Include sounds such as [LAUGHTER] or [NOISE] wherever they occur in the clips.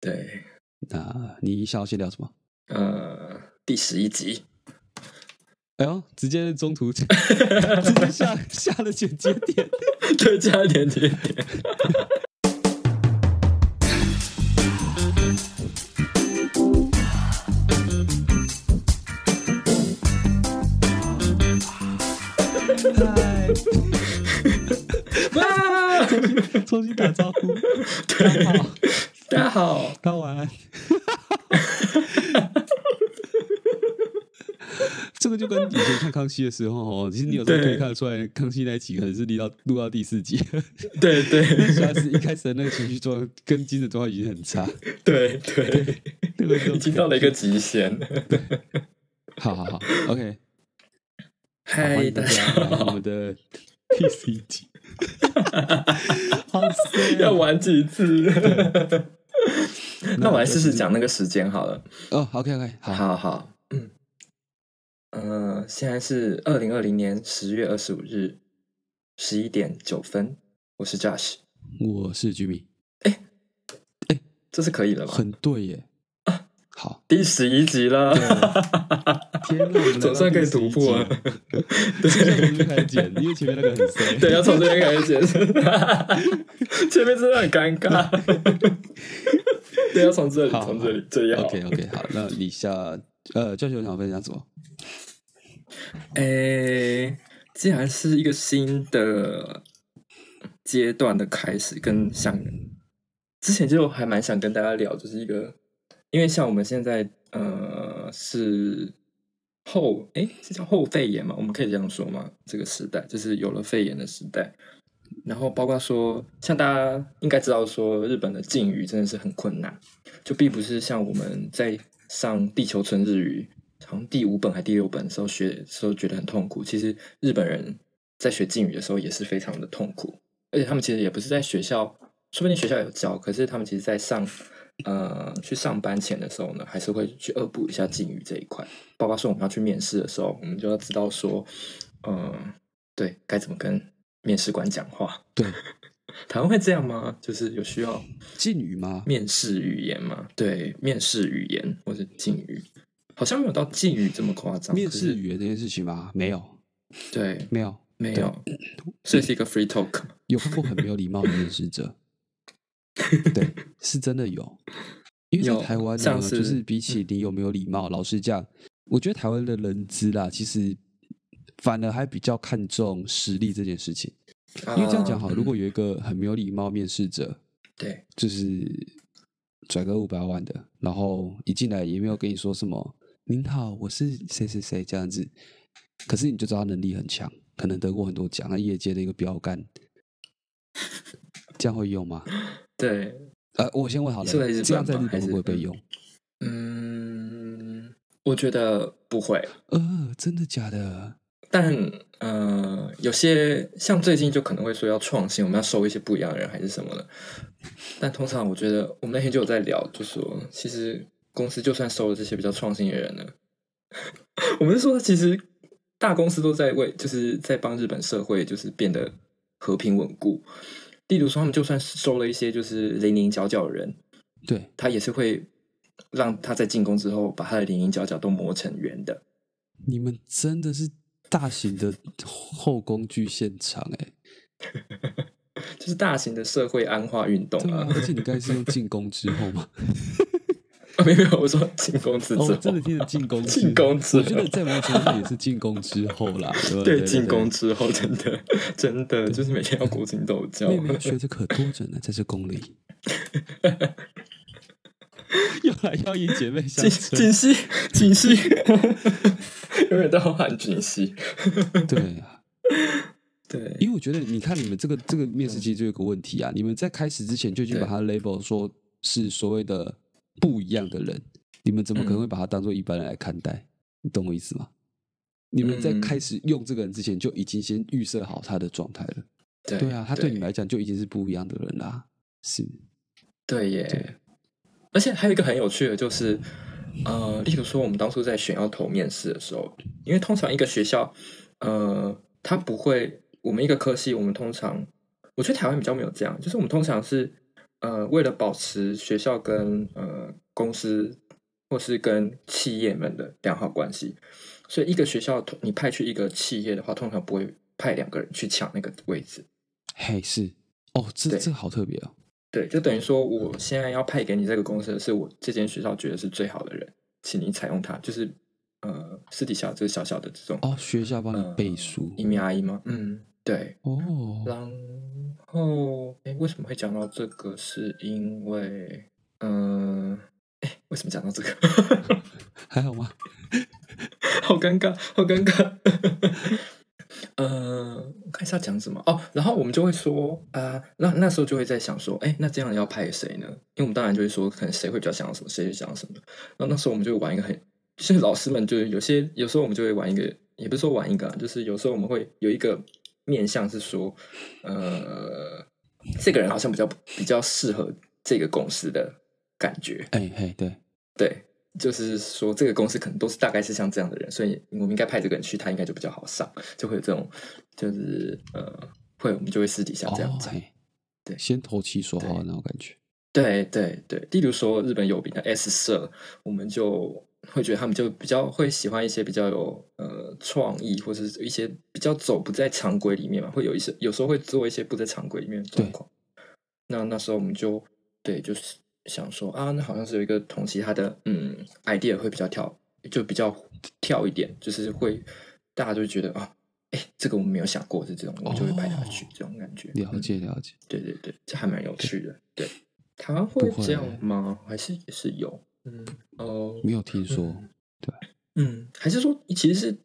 对，那你想要先聊什么？呃，第十一集，哎呦，直接中途 [LAUGHS] 直接下下了剪接点。[LAUGHS] 对，加一点点 [LAUGHS] 点。嗨，哇！重新重新打招呼。对好，大家好，大家晚安。[LAUGHS] 这个就跟以前看康熙的时候哦，其实你有时候可以看得出来，康熙那一集可能是录到录到第四集，对对 [LAUGHS] 主要是一开始的那个情绪状跟精神状态已经很差，对对，那个已经到了一个极限。好好好，OK，嗨，大大家好我的第十一集，好要玩几次？[LAUGHS] 那我来试试讲那个时间好了。哦，OK OK，好，好好，嗯，呃，现在是二零二零年十月二十五日十一点九分，我是 Josh，我是 Jimmy，这是可以了吧？很对耶，好，第十一集了，[LAUGHS] 天哪，我们来到总算可以第11突破了集。接下来从这边开始剪，因为前面那个很衰。对，要从这边开始解释，[LAUGHS] 前面真的很尴尬。对，要从这里，好从这里，这里好。OK OK，好，那你下呃，教学想分享什么？诶，既然是一个新的阶段的开始，跟想之前就还蛮想跟大家聊，就是一个，因为像我们现在呃是后诶，是叫后肺炎嘛？我们可以这样说吗？这个时代就是有了肺炎的时代，然后包括说，像大家应该知道说，日本的禁语真的是很困难，就并不是像我们在上地球村日语，好像第五本还第六本的时候学的时候觉得很痛苦。其实日本人在学敬语的时候也是非常的痛苦，而且他们其实也不是在学校，说不定学校有教，可是他们其实在上呃去上班前的时候呢，还是会去恶补一下敬语这一块。包括说我们要去面试的时候，我们就要知道说，嗯、对该怎么跟面试官讲话。对，[LAUGHS] 台湾会这样吗？就是有需要敬语吗？面试语言吗？对，面试语言或者敬语，好像没有到敬语这么夸张。面试语言这件事情吗？没有，对，没有，没有，这是一个 free talk。有看过很没有礼貌的面试者，[LAUGHS] 对，[LAUGHS] 是真的有。因为在有台湾呢，是就是比起你有没有礼貌，老实讲，我觉得台湾的人资啦，其实反而还比较看重实力这件事情。因为这样讲好，啊如果有一个很没有礼貌面试者，对就是拽个五百万的，然后一进来也没有跟你说什么“您好，我是谁谁谁”这样子，可是你就知道他能力很强，可能得过很多奖，那业界的一个标杆，这样会用吗？对，呃，我先问好了你说的是，这样在日本会不会被用？嗯，我觉得不会，呃，真的假的？但呃，有些像最近就可能会说要创新，我们要收一些不一样的人还是什么的。但通常我觉得，我们那天就有在聊，就说其实公司就算收了这些比较创新的人呢，[LAUGHS] 我们是说其实大公司都在为就是在帮日本社会就是变得和平稳固。例如说，他们就算收了一些就是零零角角的人，对，他也是会让他在进攻之后把他的零零角角都磨成圆的。你们真的是大型的后宫剧现场哎、[LAUGHS] 就是大型的社会安化运动啊！，啊而且你刚才是用进攻之后吗？[LAUGHS] 啊没有没有，我说进攻之哦，后，我真的听着进攻之进攻之后我觉得在某种程度也是进攻之后啦，对进攻之后，真的真的就是每天要勾心斗角。妹妹学着可多着呢，在这宫里。[LAUGHS] 又来要一姐妹相锦称，锦溪，锦溪，永远都要喊锦溪。[LAUGHS] 对啊，[LAUGHS] 对，因为我觉得你看你们这个这个面试其实就有个问题啊，你们在开始之前就已经把它 label 说是所谓的不一样的人，你们怎么可能会把他当做一般人来看待？你懂我意思吗？你们在嗯开始用这个人之前就已经先预设好他的状态了。对对啊，他对你们来讲就已经是不一样的人啦。是，对耶。对而且还有一个很有趣的，就是呃，例如说我们当初在选要投面试的时候，因为通常一个学校，呃，他不会，我们一个科系，我们通常，我觉得台湾比较没有这样，就是我们通常是呃，为了保持学校跟呃公司或是跟企业们的良好关系，所以一个学校你派去一个企业的话，通常不会派两个人去抢那个位置。嘿，是哦，这这好特别哦。对，就等于说，我现在要派给你这个公司的是我这间学校觉得是最好的人，请你采用它。就是呃，私底下这个小小的这种哦，学校帮你背书，一米阿姨吗？嗯，对。哦，然后哎，为什么会讲到这个？是因为嗯，哎，为什么讲到这个？[LAUGHS] 还好吗？[LAUGHS] 好尴尬，好尴尬。[LAUGHS] 呃，我看一下讲什么哦，然后我们就会说啊，那那时候就会在想说，哎，那这样要派谁呢？因为我们当然就会说，可能谁会比较想要什么，谁就想要什么。然后那时候我们就玩一个很，就是老师们就是有些有时候我们就会玩一个，也不是说玩一个，就是有时候我们会有一个面向是说，呃，这个人好像比较比较适合这个公司的感觉。哎嘿，对对。就是说，这个公司可能都是大概是像这样的人，所以我们应该派这个人去，他应该就比较好上，就会有这种，就是呃，会我们就会私底下这样子，对，先投其所好那种感觉。对对对，例如说日本有名的 S 社，我们就会觉得他们就比较会喜欢一些比较有呃创意，或者是一些比较走不在常规里面嘛，会有一些有时候会做一些不在常规里面的状况。那那时候我们就对，就是。想说啊，那好像是有一个同期，他的嗯 idea 会比较跳，就比较跳一点，就是会大家就觉得啊，哎，这个我们没有想过是这种，我们就会拍下去，这种感觉。了解了解，对对对，这还蛮有趣的。对，台湾会这样吗？还是也是有？嗯哦，没有听说。对，嗯，还是说其实是。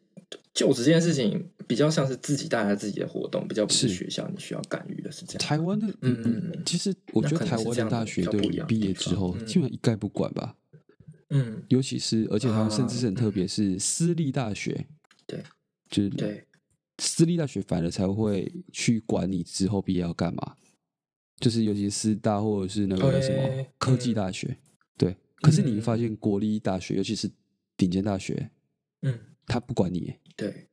就职这件事情比较像是自己带来自己的活动，比较不是学校你需要干预的，是这样。台湾的，嗯嗯，其实我觉得台湾的大学对毕业之后基本上一概不管吧。嗯，尤其是而且他们甚至是很特别，是私立大学，对，就是对私立大学反而才会去管你之后毕业要干嘛。就是尤其是师大或者是那个什么科技大学，对。可是你会发现国立大学，尤其是顶尖大学，嗯。他不管你，对，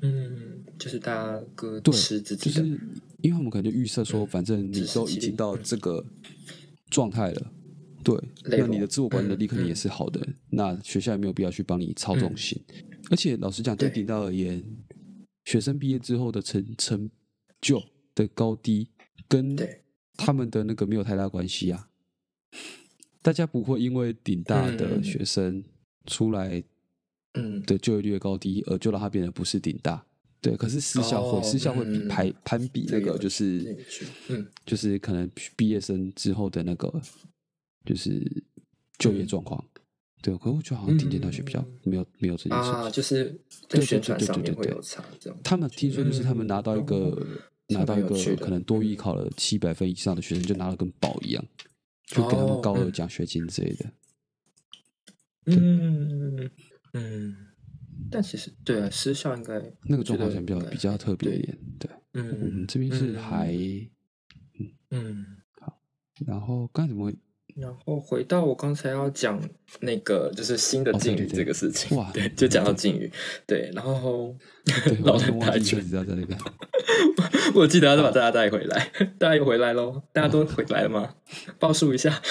嗯，就是大家各吃自己的，就是因为我们可能就预设说，反正你都已经到这个状态了，对，那你的自我管理能力肯定也是好的，那学校也没有必要去帮你操纵性。而且老实讲，对顶大而言，学生毕业之后的成成就的高低，跟他们的那个没有太大关系啊。大家不会因为顶大的学生出来。嗯，的就业率的高低，而就让他变得不是顶大。对，可是私校会，私校会比排攀比那个，就是，嗯，就是可能毕业生之后的那个，就是就业状况。对，可是我觉得好像顶尖大学比较没有没有这件事啊，就是对宣传上面会有差。这样，他们听说就是他们拿到一个拿到一个可能多艺考了七百分以上的学生，就拿了跟宝一样，就给他们高额奖学金之类的。嗯。嗯，但其实对啊，私校应该那个状况比较比较特别一点，对，嗯，我们这边是还，嗯嗯，好，然后刚才怎么会？然后回到我刚才要讲那个，就是新的境遇这个事情，哇，对，就讲到境遇，对，然后 [LAUGHS] 老人太确实要在那边，[LAUGHS] 我记得要把大家带回来，大家又回来喽，大家都回来了吗？报数一下。[LAUGHS]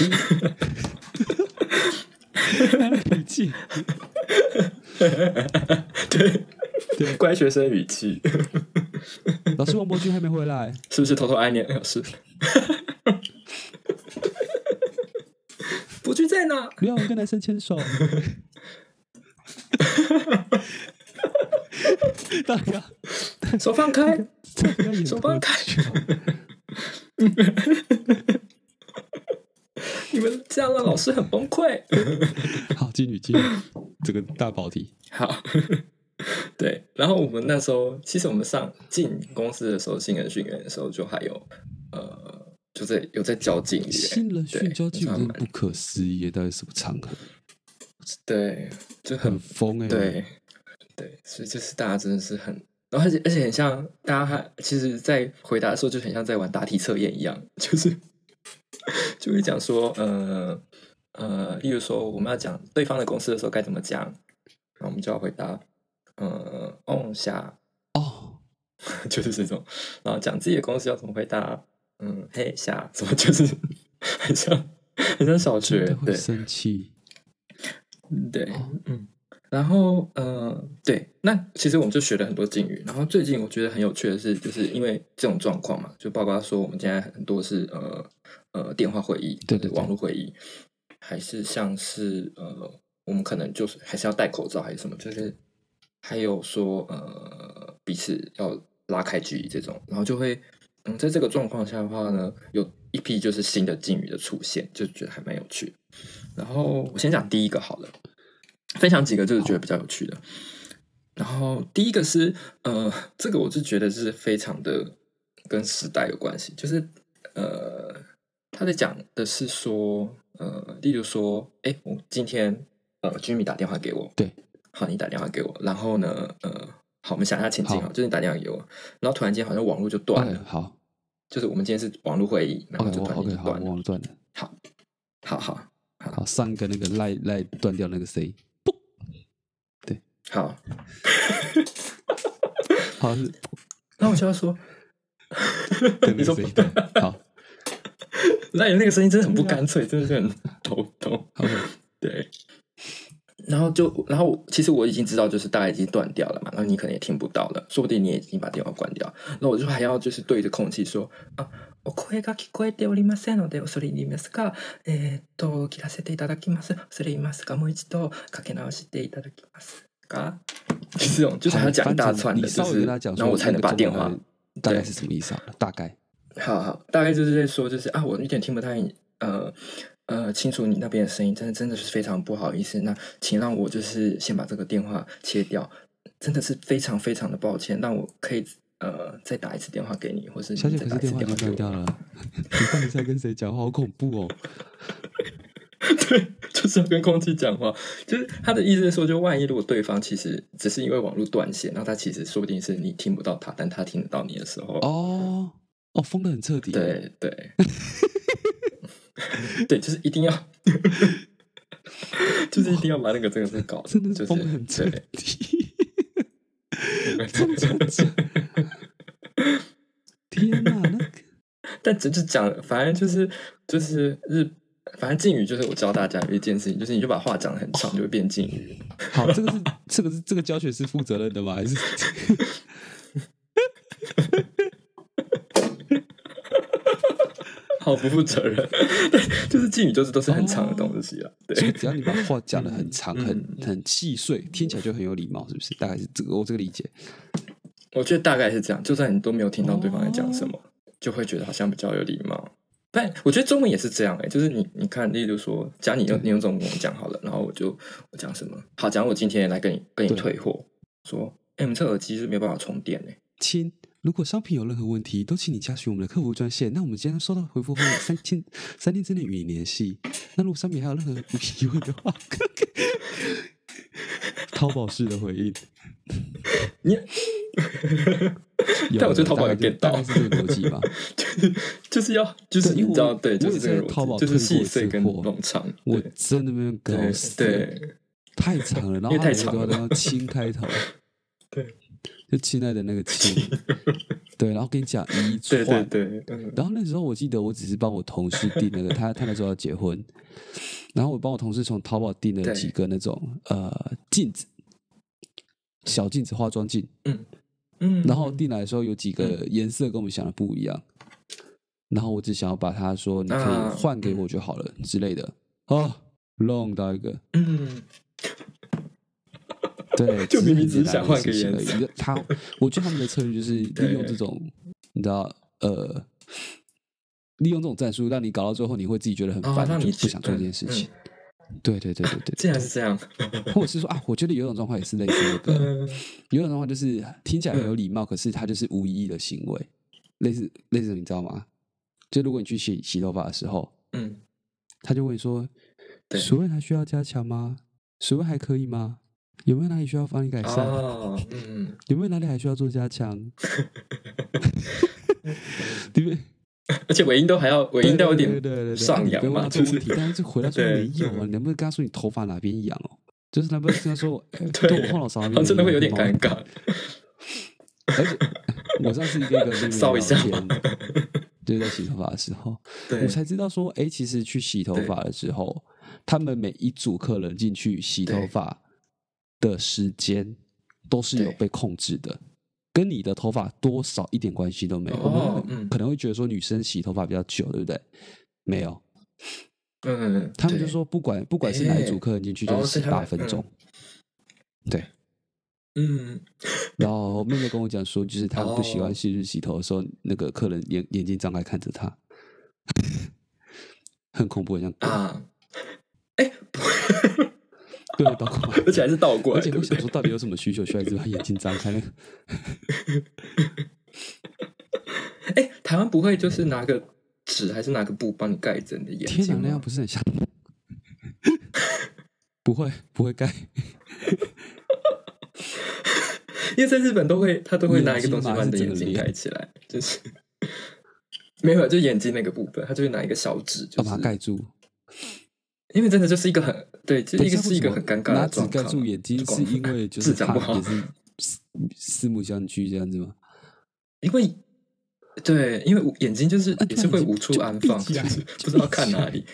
语气，对对，乖学生语气。老师，王博君还没回来，是不是偷偷爱念老师？博君在哪？不要跟男生牵手。大家，手放开，手放开。[LAUGHS] 你们这样让老师很崩溃。好，继续继续，这个大跑题。好，对。然后我们那时候，其实我们上进公司的时候，新人训练的时候，就还有在有在教敬语。新人训教敬语，不可思议，到底什么场合？对，就很疯哎。对对，所以就是大家真的是很，然后而且而且很像大家，还其实，在回答的时候就很像在玩答题测验一样，就是。就会讲说，呃呃，例如说我们要讲对方的公司的时候该怎么讲，然后我们就要回答，呃，哦下哦，[LAUGHS] 就是这种，然后讲自己的公司要怎么回答，嗯，嘿下，怎么就是 [LAUGHS] 很像很像小学，会对生气。对哦，嗯。然后，呃，对，那其实我们就学了很多敬语。然后最近我觉得很有趣的是，就是因为这种状况嘛，就包括说我们现在很多是呃呃电话会议，对对对网络会议，还是像是呃我们可能就是还是要戴口罩还是什么，就是还有说呃彼此要拉开距离这种，然后就会嗯在这个状况下的话呢，有一批就是新的敬语的出现，就觉得还蛮有趣的。然后我先讲第一个好了。分享几个就是觉得比较有趣的。然后第一个是呃，这个我是觉得是非常的跟时代有关系，就是呃，他在讲的是说呃，例如说，哎，我今天呃，Jimmy 打电话给我，对，好，你打电话给我，然后呢，呃，好，我们想一下情境好。啊，就是你打电话给我，然后突然间好像网络就断了，好。就是我们今天是网络会议，然后就突然间断了，我忘了断了。好，好好好，上一个那个赖赖断掉那个谁，对。好，好是那我就要说，[LAUGHS] 你说好。[LAUGHS] 那你那个声音真的很不干脆，真的是很头痛。[LAUGHS] OK，对，然后就，然后其实我已经知道，就是大概已经断掉了嘛，然后你可能也听不到了，说不定你也已经把电话关掉，那我就还要就是对着空气说啊。お声が聞こえておりませんので恐れ入りますが、えーっと切らせていただきます。恐れ入りますがもう一度かけ直していただきますが，[LAUGHS] 就是这种，就是还要讲一大串的，你就是稍微跟他讲，然后我才能把电话。大概是什么意思啊？大概好好，大概就是在说，就是啊，我有点听不太呃 呃清楚你那边的声音，真的真的是非常不好意思。那请让我就是先把这个电话切掉，真的是非常非常的抱歉。让我可以呃再打一次电话给你，或是小姐，你再打一次可是电话已电话给我。经断掉了，[LAUGHS] 你到底在跟谁讲话？好恐怖哦！[LAUGHS] 对，[LAUGHS] 就是要跟空气讲话。就是他的意思是说，就万一如果对方其实只是因为网络断线，然后他其实说不定是你听不到他，但他听得到你的时候，哦哦，封的很彻底，，对对，[LAUGHS] 对，就是一定要，就是一定要把那个这个是搞，真的就是很彻对，底。天哪，那个 [LAUGHS] 但只是讲，反正就是就是日，反正敬语就是我教大家有一件事情，就是你就把话讲得很长，就会变敬语。好，这个是这个是这个教学是负责任的吗？还是 [LAUGHS] 好不负责任，[LAUGHS] 对，就是敬语就是都是很长的东西啊，对，所以只要你把话讲的很长、嗯很很细碎，听起来就很有礼貌，是不是？大概是这个我这个理解。我觉得大概是这样，就算你都没有听到对方在讲什么，哦就会觉得好像比较有礼貌。但我觉得中文也是这样哎、就是你你看，例如说，假如你用你用中文讲好了，然后我就我讲什么？好，假如我今天来跟你跟你退货，说，哎、我们这耳机是没有办法充电哎、亲，如果商品有任何问题，都请你加询我们的客服专线。那我们今天收到回复后，[LAUGHS] 三天三天之内与你联系。那如果商品还有任何疑问的话，淘宝式的回应。[LAUGHS] 你，有但我觉得淘宝有变到大概是这个逻辑吧。[LAUGHS] 就是就是要就是因为你知道我对，就是这个在淘宝逻辑就是细碎跟冗长，我真的没有搞对死，对太长了，然后太长了要亲开头，对就亲爱的那个亲，[LAUGHS] 对，然后跟你讲一对串对，对，嗯然后那时候我记得我只是帮我同事订那个，他他那时候要结婚，然后我帮我同事从淘宝订了对。几个那种呃镜子，小镜子化妆镜，嗯，然后订来的时候有几个颜色跟我们想的不一样，然后我只想要把它说你可啊以换给我就好了之类的，哦，long 到一个，嗯，对，[LAUGHS] 就明明很只是想换个颜色。他，我觉得他们的策略就是利用这种，你知道，呃，利用这种战术，让你搞到最后，你会自己觉得很烦，哦你就不想做这件事嗯情。对对对对对，竟然是这样，[LAUGHS] 或者是说啊，我觉得有一种状况也是类似那个，[LAUGHS] 嗯有一种状况就是听起来很有礼貌，可是它就是无意义的行为，类似类似，你知道吗？就如果你去洗洗头发的时候，嗯，他就问你说：“对水温还需要加强吗？水温还可以吗？有没有哪里需要帮你改善？哦，嗯，有没有哪里还需要做加强？对不对？而且尾音都还要尾音都有对点对对对对上扬嘛，问题，但是就回答说对没有 [LAUGHS] 啊，你能不能跟他说你头发哪边痒哦？[LAUGHS] 就是能不能跟他说，哎对对我后脑勺那边真的会有点毛尴尬，而且我上次跟一个妹妹搔一下聊天，就在洗头发的时候，我才知道说，哎，其实去洗头对发的时候，他们每一组客人进去洗头对发的时间都是有被控制的，跟你的头发多少一点关系都没有。哦我们嗯可能会觉得说女生洗头发比较久，对不对？没有，嗯，对他们就说不管不管是哪一组哎客人进去，哦就是洗所以他们八分钟。对，嗯，[LAUGHS] 然后妹妹跟我讲说，就是她不喜欢哦洗洗头的时候，那个客人眼眼睛张开看着她，[LAUGHS] 很恐怖，很像。啊，[LAUGHS] 哎，不对，包括而且还是倒过来，而且对不对？会想说，到底有什么需求，需要一直把眼睛张开那个？[LAUGHS] 哎，台湾不会就是拿个纸还是拿个布帮你盖着你的眼睛天哪？那样不是很像？[LAUGHS] 不会，不会盖。[LAUGHS] 因为在日本都会，他都会拿一个东西把你的眼睛盖起来，就是没有，就眼睛那个部分，他就会拿一个小纸，就是把它盖住。因为真的就是一个很对，就是一个是一个很尴尬拿纸盖。住眼睛，就是因为就是怕字讲不好也是四四目相觑这样子吗？因为对，因为眼睛就是啊也是会无处安放，就是不知道看哪里。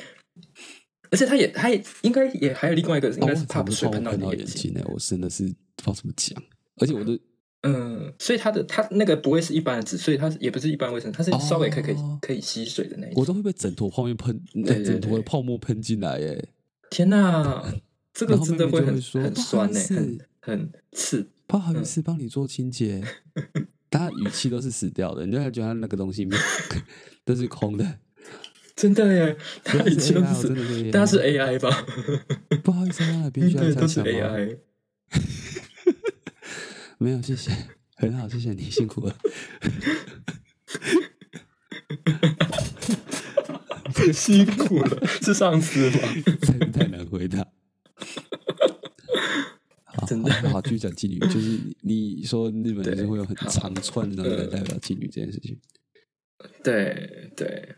而且他也，他也应该也还有另外一个，应哦，该是怕水常碰到喷到你眼睛。眼睛呢，我真的是不知道怎么讲，而且我的嗯，所以它的它那个不会是一般的纸，所以它也不是一般卫生，它是稍微可以可以哦可以吸水的那一种。我都会被枕头泡面喷，呃对对枕头的泡沫喷进来耶。天哪，[LAUGHS] 这个真的会很妹妹就会很酸呢、很很刺。不好意嗯思，帮你做清洁。[LAUGHS] 大家语气都是死掉的，你就会觉得他那个东西 [LAUGHS] 都是空的。真的耶，它真的是已经 AI，我真的是 AI 但它是 AI 吧？不好意思啊，必须要对，都是这样想吗？AI。没有，谢谢，很好，谢谢你，辛苦了。辛苦了，是上司吗？[LAUGHS] 太太难回答。好真的好好，继续讲妓女，就是你说日本就是对会有很好长串的代表妓女这件事情。对对，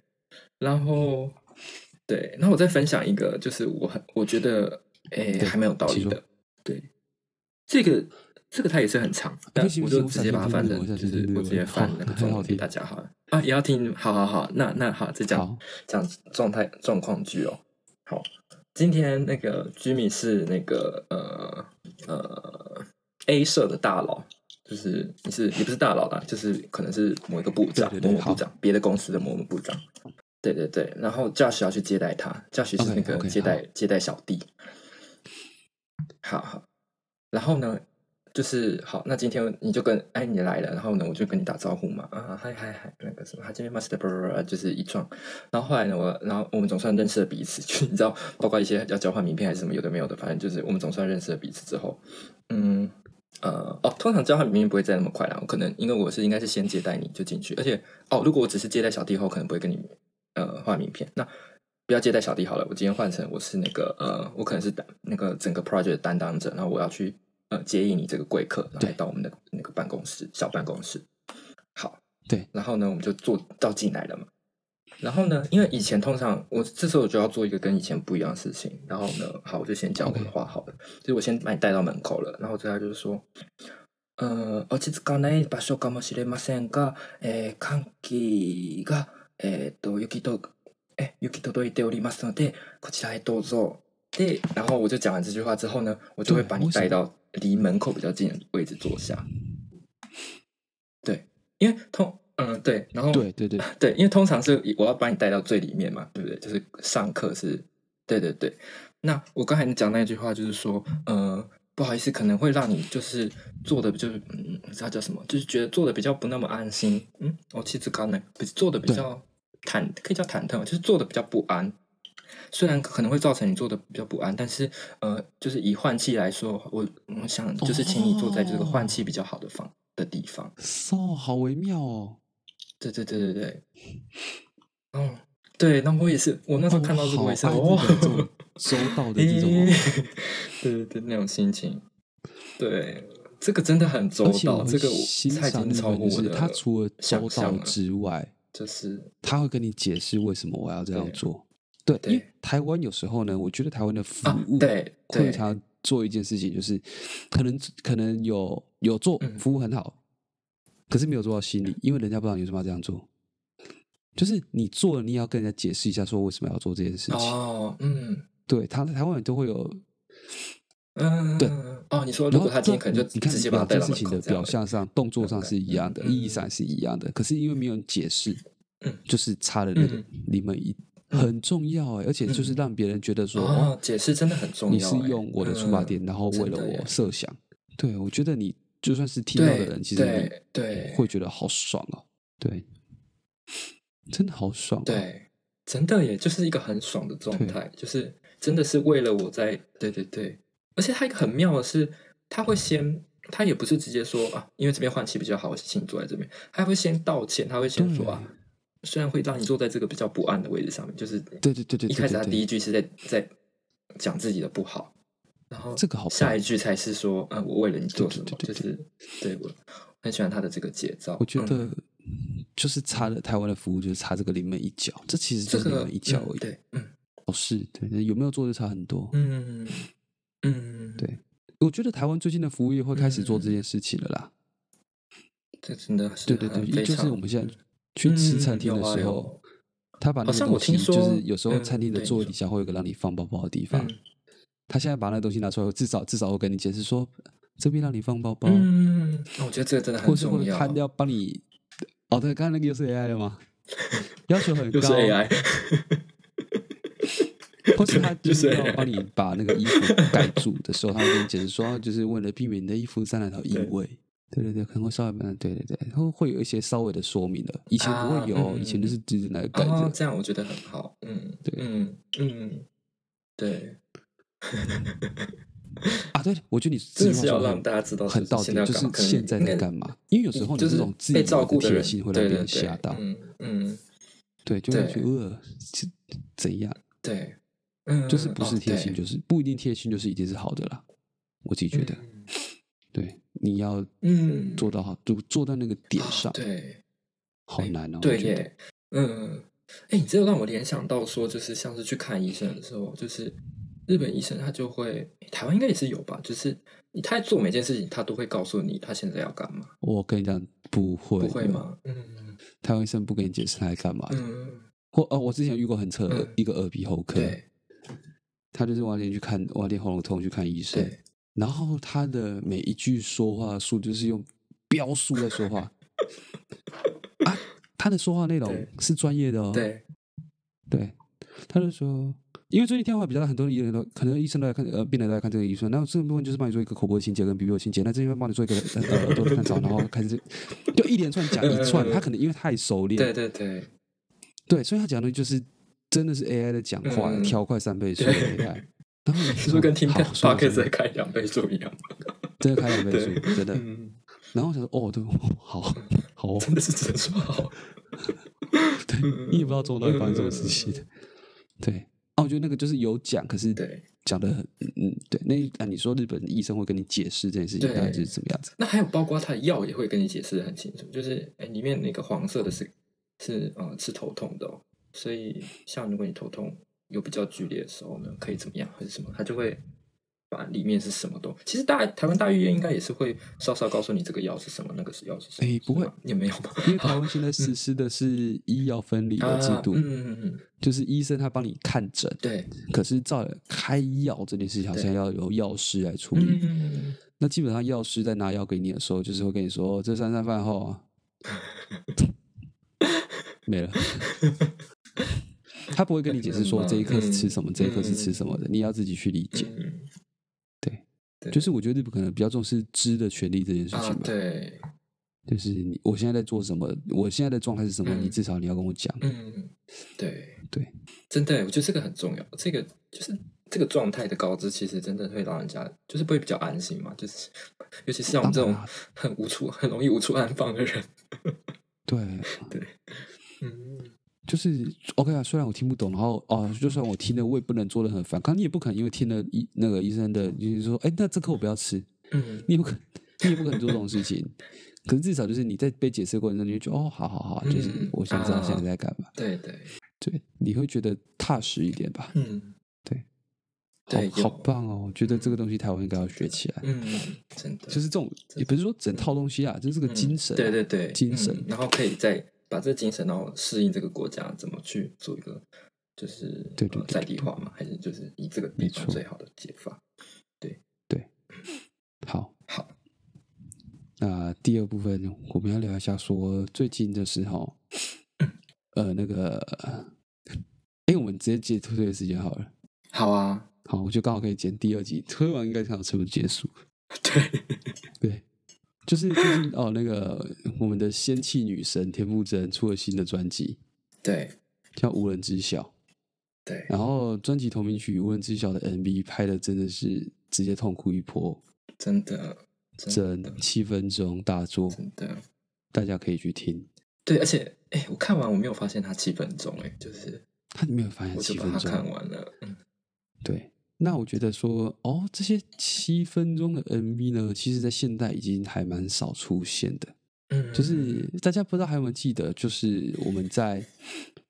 然后对，那我再分享一个，就是我很我觉得诶对还蛮有道理的。对，这个这个它也是很长，我我就直接把它翻成，我想就是我直接好翻那个 [LAUGHS] 中文给大家好了。啊，也要听，好好好，那那好，再讲好，讲状态状况句哦。好，今天那个居民是那个呃呃 A 社的大佬，就是你是也不是大佬啦，就是可能是某一个部长、对对对某某部长，别的公司的某某部长。对对对，然后 Josh 要去接待他，Josh 是 OK，那个接待接待小弟。好好，然后呢，就是好，那今天你就跟哎你来了，然后呢我就跟你打招呼嘛，啊嗨嗨嗨，那个什么，他这边 master 就是一撞，然后后来呢我然后我们总算认识了彼此，就你知道，包括一些要交换名片还是什么有的没有的，反正就是我们总算认识了彼此之后，嗯。呃哦，通常交换名片不会再那么快啦，我可能因为我是应该是先接待你就进去，而且哦，如果我只是接待小弟后，可能不会跟你呃换名片。那不要接待小弟好了，我今天换成我是那个呃，我可能是担那个整个 project 的担当者，然后我要去呃接应你这个贵客，然后对来到我们的那个办公室小办公室。好，对，然后呢，我们就做到进来了嘛。然后呢，因为以前通常我这时候我就要做一个跟以前不一样的事情。然后呢，好，我就先讲我的 OK 话好了，就是我先把你带到门口了。然后接下来就是说，呃，落ち着かない場所かもしれませんが、えー、寒気が、えー、と雪とえ雪届いておりますので、こちらへどうぞ。で，然后我就讲完这句话之后呢，我就会把你对为什么带到 离门口比较近的位置坐下。对，因为通嗯对，然后对对对，对，因为通常是我要把你带到最里面嘛，对不对？就是上课是，对对对。那我刚才讲那句话就是说，呃，不好意思，可能会让你就是做的就是，嗯，不知道叫什么，就是觉得做的比较不那么安心。嗯，我其实刚才不是做的比较忐，可以叫忐忑，就是做的比较不安。虽然可能会造成你做的比较不安，但是呃，就是以换气来说，我我想就是请你坐在这个换气比较好的方的地方。哦，好微妙哦。对对对对对，嗯，对，那我也是，我那时候看到这个我也是，哦哇好爱日本这种 [LAUGHS] 周到的这种 [LAUGHS] 对对对，那种心情，对，这个真的很周到，这个我欣他已经赏超过我的，他除了周到之外，就是他会跟你解释为什么我要这样做。对，对因为台湾有时候呢，我觉得台湾的服啊务对对会常常做一件事情，就是可能可能有有做嗯服务很好，可是没有做到心里，因为人家不知道你为什么要这样做。就是你做了，你也要跟人家解释一下，说为什么要做这件事情。哦，嗯对，他台湾人都会有，嗯，对。哦，你说如果他今天可能就你看把他带到两件事情的表象上、动作上是一样的，嗯意义上是一样的，可是因为没有人解释，嗯就是差了那个嗯临门一很重要哎，而且就是让别人觉得说，解释真的很重要欸。是用我的出发点，嗯然后为了我设想。对，我觉得你就算是听到的人，其实对你对会觉得好爽哦。对，真的好爽、哦。，对，真的耶，就是一个很爽的状态，就是真的是为了我在，对对对，而且他一个很妙的是，他会先，他也不是直接说啊，因为这边换气比较好，请坐在这边，他会先道歉，他会先说啊，虽然会让你坐在这个比较不安的位置上面，就是对对对对对一开始他第一句是在在讲自己的不好。然后这个好下一句才是说，嗯、我为了你做什么，对对对就是对我很喜欢他的这个节奏。我觉得嗯就是差了台湾的服务，就是差这个临门一脚，这其实这个就是临门一脚而已。嗯对，嗯哦，是对，有没有做就差很多。嗯嗯，对我觉得台湾最近的服务业会开始做这件事情了啦。这真的是对对对，就是我们现在去吃餐厅的时候有，他把那个东西，就是有时候嗯餐厅的座位底下会有个让你放包包的地方，嗯他现在把那个东西拿出来，至少至少会跟你解释说，这边让你放包包，嗯，那我觉得这个真的很或是或重要。者他要帮你，哦，对，刚刚那个又是 AI 的吗？[LAUGHS] 要求很高，又是 AI，或是他就 [LAUGHS] 就是是要帮你把那个衣服盖住的时候，他会跟你解释说，就是为了避免你的衣服沾染到异味。对对对，可能会稍微嗯，对对对，然后会有一些稍微的说明的，以前不会有，啊嗯以前就是直接拿个盖哦，。这样我觉得很好。嗯，对嗯嗯，对，[LAUGHS] 啊，对，我觉得你这真的是要让大家知道很到底，就是现在在干嘛？因为有时候你就是这种自以被为贴照顾的人心会让别人吓到，嗯嗯，对，就会对觉得呃是怎样，对，嗯，就是不是贴心，哦就是不一定贴心，就是一定是好的啦。我自己觉得，嗯对，你要嗯，做到好，就做到那个点上，对。好难哦。我对耶，嗯，哎，你这个让我联想到说，就是像是去看医生的时候，就是日本医生他就会，台湾应该也是有吧，就是你他在做每件事情，他都会告诉你他现在要干嘛，我跟你讲，不会，不会？吗？嗯。台湾医生不跟你解释他在干嘛的，嗯，或哦，我之前遇过很扯的嗯。一个耳鼻喉科，对。他就是晚点去看，晚点喉咙痛去看医生，对，然后他的每一句说话数就是用标数在说话。啊，他的说话内容是专业的哦，对，对，他就说，因为最近天花比较大，很多医人都可能医生都在看，呃，病人都来看这个医生，然后这个部分就是帮你做一个口播的清洁跟鼻部的清洁，那这边帮你做一个呃耳朵的探照，然后开始就一连串讲一串，[LAUGHS] 他可能因为太熟练，对对对，对，所以他讲的就是真的是 AI 的讲话，嗯。调快三倍速的 AI。然后你是不是跟听好 p 说 o d 说在开两倍速一样？[LAUGHS] 真的开两倍速，真的。嗯，然后我想说，哦，对，[LAUGHS] 好好哦，真的是只能说好。[LAUGHS] 对，你也不知道中间到底发生什么事情的。对，啊，我觉得那个就是有讲，可是对，讲的很，嗯嗯，对。那啊，你说日本医生会跟你解释这件事情对大概就是怎么样子？那还有包括他的药也会跟你解释的很清楚，就是哎，里面那个黄色的是是呃治头痛的哦，所以像如果你头痛有比较剧烈的时候呢，可以怎么样还是什么，他就会把里面是什么都。其实大台湾大医院应该也是会稍稍告诉你这个药是什么，那个是药是什么。哎不会也没有吧？因为台湾 [LAUGHS] 现在实施的是医药分离的制度，啊嗯嗯嗯，就是医生他帮你看诊，对，可是照开药这件事情好像要由药师来处理。嗯嗯嗯那基本上药师在拿药给你的时候，就是会跟你说，这三餐饭后啊，[LAUGHS] 没了。[LAUGHS] 他不会跟你解释说这一刻是吃什么，嗯这一刻是吃什么的，你要自己去理解。对，对就是我觉得日本可能比较重视知的权利这件事情啊吧。对，就是你我现在在做什么，我现在的状态是什么，嗯你至少你要跟我讲。嗯，对对，真的，我觉得这个很重要。这个就是这个状态的告知，其实真的会让人家就是会比较安心嘛。就是尤其是像我们这种很无处、很容易无处安放的人。[LAUGHS] 对对，嗯，就是 OK 啊。虽然我听不懂，然后哦，就算我听了，我也不能做的很反抗。你也不可能因为听了医那个医生的，就是说，哎，那这颗我不要吃。嗯，你也不可，你也不可能做这种事情。可是至少就是你在被解释的过程中，你就觉得哦，好好好，就是嗯我想知道啊现在在干嘛。对对，对，你会觉得踏实一点吧？嗯，好对有好棒哦！我觉得这个东西台湾应该要学起来。嗯，真的就是这种，也不是说整套东西啊，就是这个精神啊、对对对，精神嗯然后可以在把这个精神，然后适应这个国家，怎么去做一个就是对对在地化嘛，还是就是以这个地没错方最好的解法？对对好，好，那第二部分我们要聊一下，说最近的时候，呃，那个，哎，我们直接接推推的时间好了。好啊，好，我就刚好可以剪第二集，推完应该刚好差不多结束。[LAUGHS] 对，对，就是最近哦，那个我们的仙气女神田馥甄出了新的专辑，对，叫《无人知晓》。对，然后专辑同名曲《无人知晓》的 MV 拍的真的是直接痛哭一波，真的，真的整，七分钟大作，真的，大家可以去听。对，而且，哎，我看完我没有发现它七分钟，哎，就是他没有发现七分钟，把它看完了，嗯，对。那我觉得说，哦，这些七分钟的 MV 呢，其实在现代已经还蛮少出现的。嗯，就是大家不知道还有没有记得，就是我们在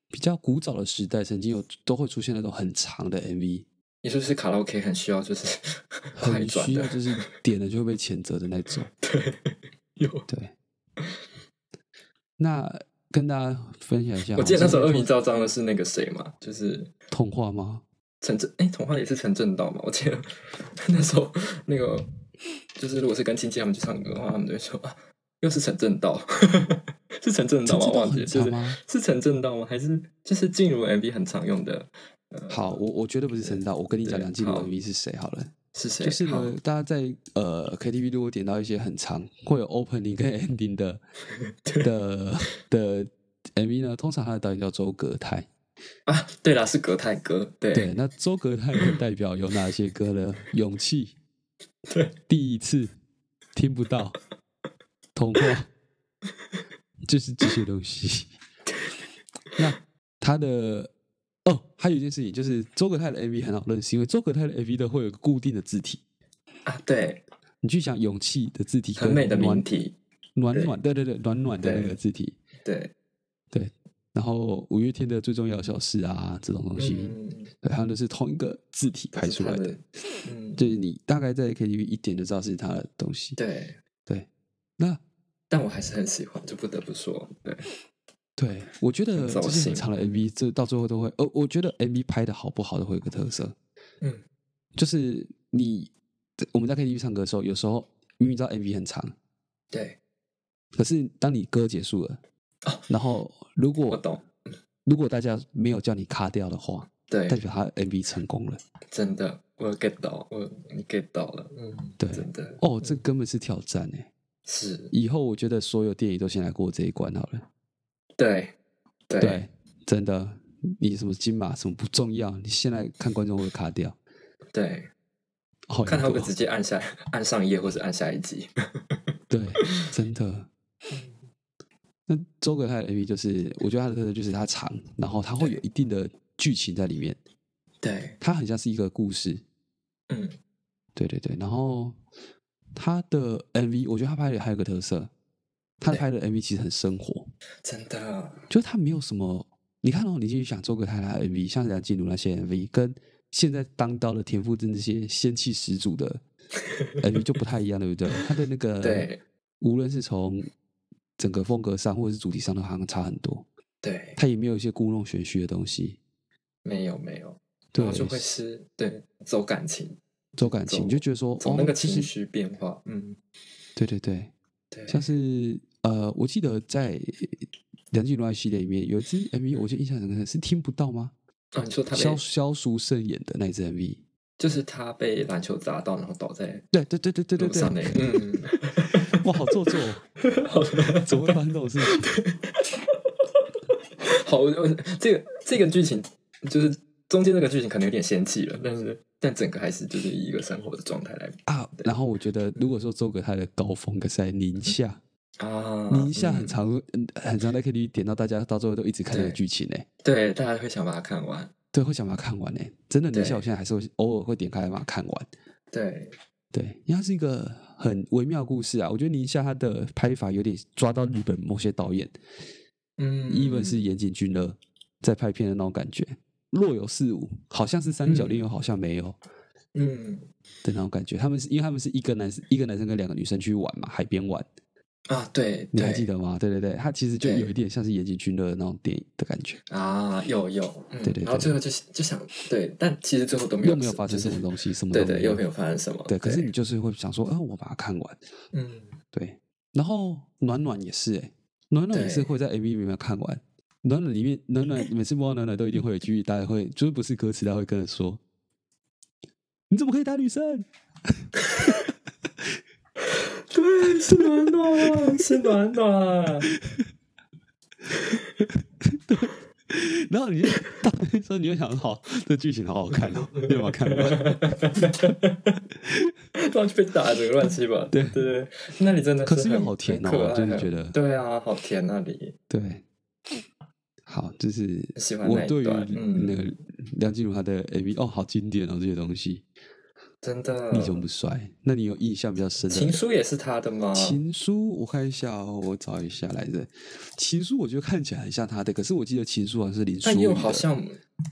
比较古早的时代，曾经有都会出现那种很长的 MV，你说是卡拉 OK 很需要就是很需要，就是点了就会被谴责的那种。[LAUGHS] 对，有，对，那跟大家分享一下，我记得那时候恶名造昭彰的是那个谁嘛，就是童话吗？陈正，哎，童话也是陈正道嘛，我记得 [LAUGHS] 那时候那个就是如果是跟亲戚他们去唱歌的话，他们就会说啊，又是陈正道，[LAUGHS] 是陈正道吗？忘记是是陈正道吗？还是就是进入 MV 很常用的？呃，好，我我绝对不是陈道，我跟你讲对梁静茹 MV 是谁好了。是谁？就是呢，大家在呃 KTV 如果点到一些很长会有 opening 跟 ending 的 [LAUGHS] 的的 MV 呢，通常它的导演叫周格泰。啊，对了，是格泰歌，对对，那周格泰的代表有哪些歌呢？[LAUGHS] 勇气，对，第一次听不到，童话，就是这些东西。那他的哦，还有一件事情就是周格泰的 MV 很好认识，因为周格泰的 MV 都会有个固定的字体。啊，对，你去想勇气的字体跟很美的暖名题，对暖暖，对对对，暖暖的那对个字体，对，对。然后五月天的最重要的小事啊，这种东西，嗯，对，它们都是同一个字体拍出来的，就是的，嗯，就是你大概在 KTV 一点就知道是他的东西。对，对，那但我还是很喜欢，就不得不说，对，对我觉得很走这些很长的 MV，这到最后都会，呃，我觉得 MV 拍的好不好都会有个特色，嗯，就是你我们在 KTV 唱歌的时候，有时候明明知道 MV 很长，对，可是当你歌结束了，哦然后如果我懂，如果大家没有叫你卡掉的话，对代，表他 MV 成功了。真的，我 get 到，我你 get 到了，嗯，对真的，哦，这根本是挑战哎！是，以后我觉得所有电影都先来过这一关好了。对，对，对，真的，你什么金马什么不重要，你现在看观众会卡掉。对，哦，看他会直接按下按上一页，或是按下一集，[LAUGHS] 对，真的。那周格泰的 MV 就是，我觉得他的特色就是它长，然后它会有一定的剧情在里面，对，它很像是一个故事。嗯，对对对，然后他的 MV，我觉得他拍的还有个特色，他拍的 MV 其实很生活，真的，就是他没有什么，你看哦，你进去想周格泰他的 MV，像梁静茹那些 MV，跟现在当道的田馥甄这些仙气十足的 MV 就不太一样，对不对？他的那个，[LAUGHS] 对，无论是从整个风格上或者是主题上，都好像差很多。对，他也没有一些故弄玄虚的东西，没有没有，对就会是对走感情，走感情，你就觉得说，走那个情绪变化，嗯，对对对，对，像是呃，我记得在梁静茹爱系列里面有一支 MV，我就印象很深刻，是听不到吗？啊，你说他萧被萧淑慎演的那支 MV，就是他被篮球砸到，然后倒在对对对对对对对，个，嗯，[LAUGHS] 哇，好做作。哦，[LAUGHS] 好的，怎么会发生这种事？情？[LAUGHS] 好，我我这个这个剧情就是中间那个剧情可能有点仙气了，但是但整个还是就是以一个生活的状态来啊，然后我觉得，如果说周格他的高峰，可是在宁夏，啊，宁夏很嗯。常嗯很常在 KTV 点到大家到最后都一直看那个对剧情呢，对，大家会想把它看完，对，会想把它看完呢。真的，宁夏我现在还是会偶尔会点开来把它看完。对，对，因为它是一个很微妙的故事啊。我觉得宁夏他的拍法有点抓到日本某些导演嗯，even 是岩井俊二在拍片的那种感觉，若有似无，好像是三角恋，嗯又好像没有嗯，的那种感觉。他们是因为他们是一个男生一个男生跟两个女生去玩嘛，海边玩。啊，对，你还记得吗？对对对，他其实就有一点像是岩井俊二的那种电影的感觉，啊，有有，嗯。对对对然后最后就就想对，但其实最后都没有又没有发生什么东西，[LAUGHS] 什么对对，都没有。又没有发生什么，对，可是你就是会想说，啊，我把它看完，嗯，对。然后暖暖也是、欸，哎，暖暖也是会在 MV 里面看完。暖暖里面，暖暖每次摸到暖暖都一定会有一句，大家会就是不是歌词，他会跟着说：“你怎么可以打女生？” [LAUGHS] [LAUGHS] 对，是暖暖，是暖暖，[LAUGHS] 然后你就到那时候你就想，好，这剧情好好看哦，你有没有看完？然后就被打整个乱七八糟，对。对对，那里真的可是又很好甜哦很可爱就是觉得。对啊，好甜那里，对，好，就是喜欢我对于那个梁静茹她的 MV 哦，好经典哦，这些东西真的。历久不衰。那你有印象比较深的？情书也是他的吗？情书，我看一下哦，我找一下来着。情书我觉得看起来很像他的，可是我记得情书好像是林书但宇，又好像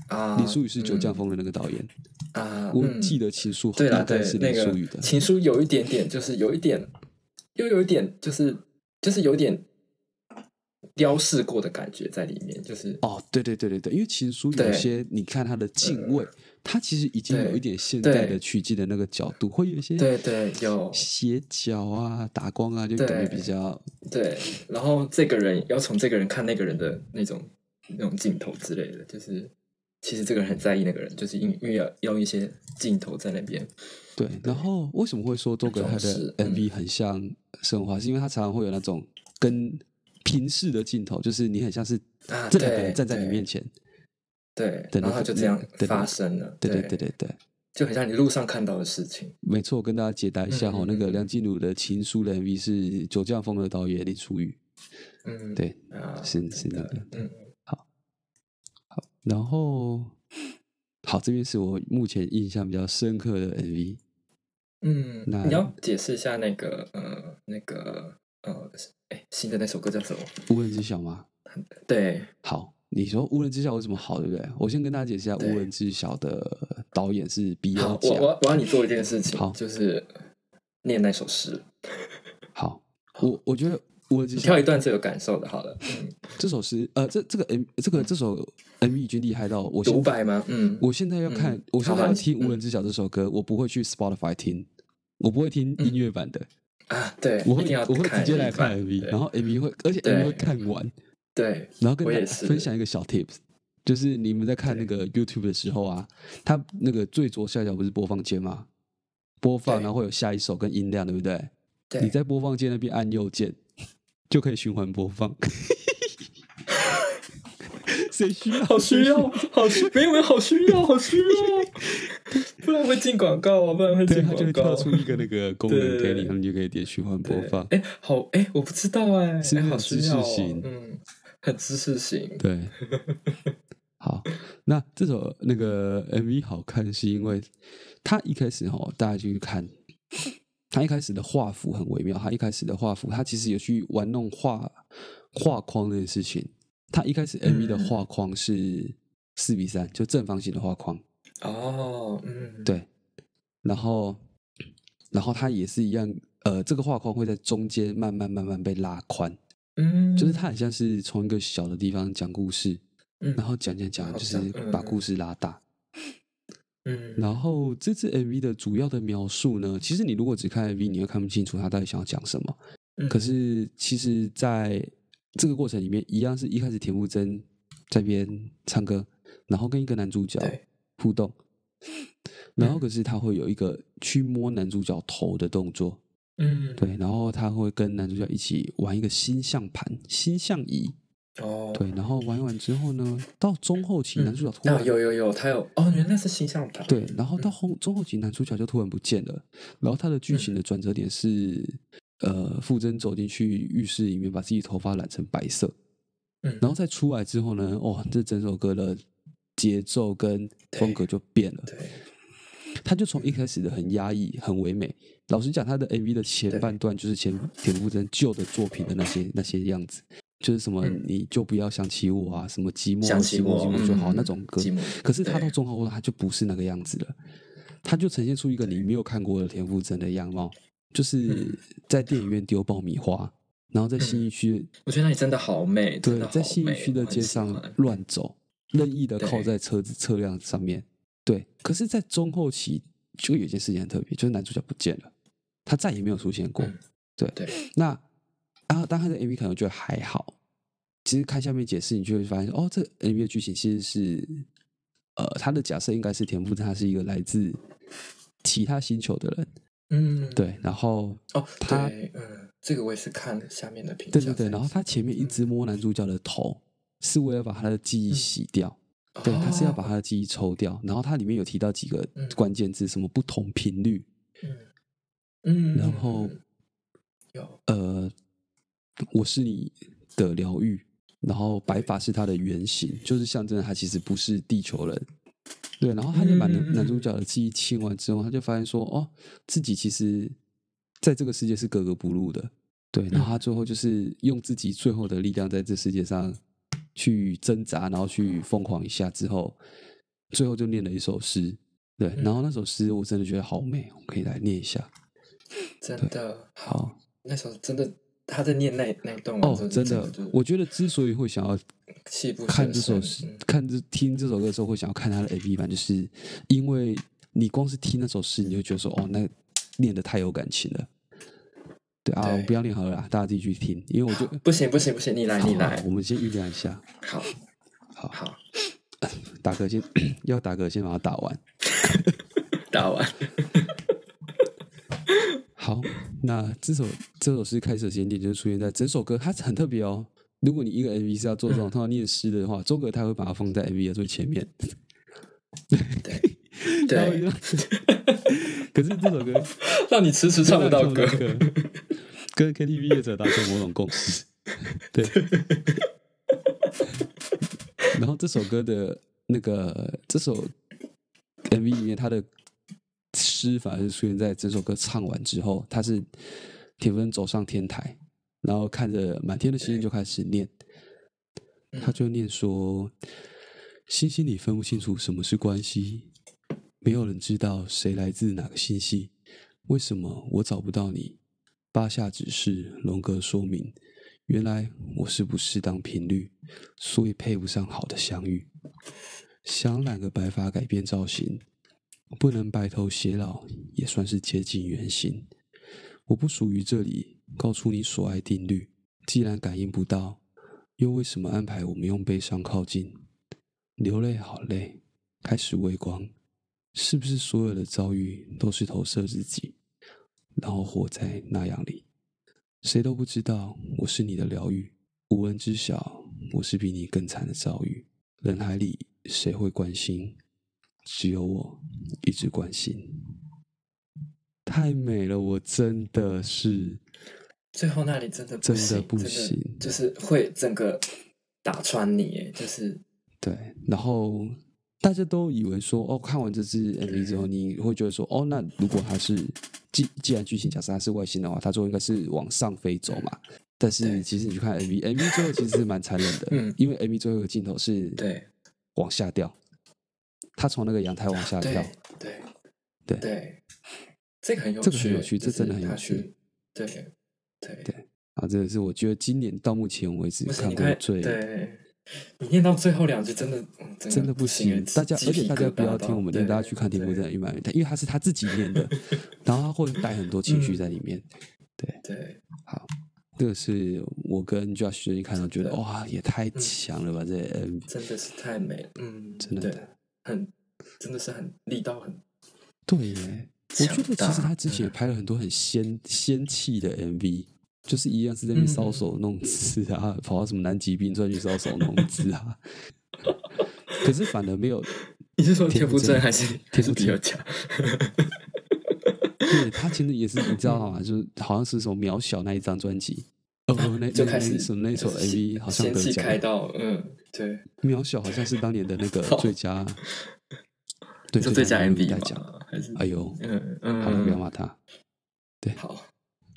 啊，林书宇是九降嗯风的那个导演，啊，我嗯记得情书对啦，对是林书宇的。情书有一点点，就是有一点，又有一点，就是就是有点雕饰过的感觉在里面，就是哦，对对对对对，因为情书有些你看他的敬畏，它其实已经有一点现代的对。取景的那个角度，会有一些对对有。斜角啊、打光啊，就感觉比较对，然后这个人要从这个人看那个人的那种那种镜头之类的，就是其实这个人很在意那个人，就是因因为要用一些镜头在那边，对。然后为什么会说周格泰装饰的嗯。MV 很像生活化？是因为他常常会有那种跟平视的镜头，就是你很像是啊这两个人站在你面前，对，然后他就这样发生了，对对对。对对。就很像你路上看到的事情，没错，我跟大家解答一下哈、那个梁静茹的《情书》的 MV 是九降风的导演林书宇，嗯，对，啊，是是那的个，嗯，好然后好，这边是我目前印象比较深刻的 MV，嗯，那你要解释一下那个呃那个呃哎新的那首歌叫什么？无人知晓吗？对，好，你说无人知晓为什么好，对不对？我先跟大家解释一下，无人知晓的导演是比好尔，贾我我。我要你做一件事情，好。就是念那首诗，好，我我觉得无人知你晓挑一段最有感受的，好了，嗯，这首诗，呃，这这个 M 这个这首 MV 已经厉害到我现独白吗？嗯，我现在要看，嗯。我现在听嗯无人知晓这首歌，我不会去 Spotify 听，我不会听音乐版的，啊，对，我会我会直接来看 MV，然后 MV 会，而且 MV 会看完，对，然后跟大家分享一个小 tips，就是你们在看那个 YouTube 的时候啊，它那个最左下角不是播放键吗？播放，然后会有下一首跟音量，对不对？对你在播放键那边按右键，就可以循环播放。[LAUGHS] 谁需要？好需要，好需，没有好需要，好需要，[LAUGHS] 不然会进广告啊，不然会对，进它就会广告。跳出一个那个 [LAUGHS] 功能给你，对对对然后你就可以点循环播放。哎，好，哎，我不知道哎，是好需要很知识型，[LAUGHS] 对，[LAUGHS] 好，那这首那个 MV 好看，是因为他一开始哈，大家就去看，他一开始的画幅很微妙，他一开始的画幅，他其实有去玩弄画画框这件事情。他一开始 MV 的嗯。画框是四比三，就正方形的画框，哦，嗯，对，然后然后他也是一样，呃，这个画框会在中间慢慢慢慢被拉宽，嗯，就是他很像是从一个小的地方讲故事，嗯，然后讲讲讲，就是把故事拉大。嗯，然后这支 MV 的主要的描述呢，其实你如果只看 MV，你会看不清楚他到底想要讲什么。嗯。可是其实在这个过程里面，一样是一开始田馥甄在边唱歌，然后跟一个男主角互动，然后嗯。可是他会有一个去摸男主角头的动作，嗯，对，然后他会跟男主角一起玩一个星象盘、星象仪，哦，对，然后玩一玩之后呢，到中后期男主角突啊，然有有有，他有哦，原来是星象盘，对，然后到后中后期男主角就突然不见了，然后他的剧情嗯的转折点是，呃，傅真走进去浴室里面，把自己头发染成白色，嗯，然后再出来之后呢，哦，这整首歌的节奏跟风格就变了，对，他就从一开始的很压抑、很唯美，老实讲，他的 MV 的前半段就是前田馥甄旧的作品的那些那些样子，就是什么嗯你就不要想起我啊，什么寂寞寂寞寂我寞就好、嗯那种歌，可是他对。到中后段他就不是那个样子了，他就呈现出一个你没有看过的田馥甄的样貌，就是嗯。在电影院丢爆米花，然后在信义区，我觉得那里真的好美，对在信义区的街上乱走，任意的靠在车子车辆上面。对，可是，在中后期就有一件事情很特别，就是男主角不见了，他再也没有出现过。嗯对，对，那啊，当他的 MV 可能觉得还好，其实看下面解释，你就会发现，哦，这 MV 的剧情其实是，呃，他的假设应该是田馥甄他是一个来自其他星球的人，嗯，对，然后哦，他对，嗯，这个我也是看了下面的评价对对对，然后他前面一直摸男主角的头，是为了把他的记忆洗掉。对，他是要把哦他的记忆抽掉，然后它里面有提到几个嗯。关键字，什么不同频率，嗯。嗯，然后嗯有。呃，我是你的疗愈，然后白发是他的原型，就是象征他其实不是地球人。对，然后他就把男男主角的记忆清完之后，他就发现说，哦，自己其实在这个世界是格格不入的。对，然后他最后就是用自己最后的力量在这世界上去挣扎，然后去疯狂一下之后，最后就念了一首诗。对，然后那首诗我真的觉得好美，我可以来念一下。真的好，那首真的他在念那那一段哦真的我觉得之所以会想要看这首诗嗯，看这听这首歌的时候，会想要看他的 MV 版，就是因为你光是听那首诗，你就觉得说，哦，那念的太有感情了。对啊，对。我不要念好了啦，大家自己去听，因为我就不行不行不行，你来你来，我们先酝酿一下。好。好，好。打嗝先 [COUGHS] 要打嗝，先把它打完。[LAUGHS] 打完，[LAUGHS] 好，那这首这首诗开始的时间点就是出现在整首歌，它很特别哦。如果你一个 MV 是要做这种 [LAUGHS] 通常念诗的话，周格他会把它放在 MV 的最前面。对。对，就可是这首歌 [LAUGHS] 让你迟迟唱不到歌，歌，跟 KTV 业者达成某种共识。对。然后这首歌的那个这首 MV 里面，他的诗反而是出现在整首歌唱完之后，他是田馥甄走上天台，然后看着满天的星星就开始念，他就念说：“星星里分不清楚什么是关系，没有人知道谁来自哪个星系。为什么我找不到你？八下指示，龙格说明，原来我是不适当频率，所以配不上好的相遇。想染个白发改变造型，不能白头偕老，也算是接近原型。我不属于这里，告诉你所爱定律。既然感应不到，又为什么安排我们用悲伤靠近？流泪好累，开始微光，是不是所有的遭遇都是投射自己，然后活在那样里？谁都不知道我是你的疗愈，无人知晓我是比你更惨的遭遇。人海里谁会关心？只有我一直关心。太美了，我真的是最后那里真的不真的行不行就是会整个打穿你，哎，就是对。然后大家都以为说，哦，看完这支 MV 之后，你会觉得说，哦，那如果他是既既然剧情假设他是外星的话，他最后应该是往上飞走嘛。但是其实你去看 MV，MV 最后其实是蛮残忍的，嗯。因为 MV 最后一个镜头是对。往下掉，他从那个阳台往下掉对，对。对。对，这个很有趣，这个很有趣就是这真的很有趣。去，对对。对。啊，这个是我觉得今年到目前为止看过最对，你念到最后两句真的嗯真真的不行行，大家而且大家不要听我们念，大家去看《天赋真的一百元》，因为他是他自己念的，[LAUGHS] 然后他会带很多情绪在里面。对对，好，这个是我跟 Josh 最近看到，觉得哇，也太强了吧！这 MV 真的是太美了，嗯，真的对，很真的是很力道很对耶，我觉得其实他之前也嗯拍了很多很仙仙气的 MV，就是一样是在那边搔首弄姿啊，[LAUGHS] 跑到什么南极冰川去搔首弄姿啊。[LAUGHS] 可是反而没有，[LAUGHS] 你是说田馥田馥甄甄还是还是比较强？对他其实也是你知道吗？就是好像是什么渺小那一张专辑，哦，那就开始什么那首就是 MV 好像得奖开到，嗯，对，渺小好像是当年的那个最佳，对，是最佳 MV 大奖。吗？还是哎呦，嗯嗯，好了，不要骂他。好。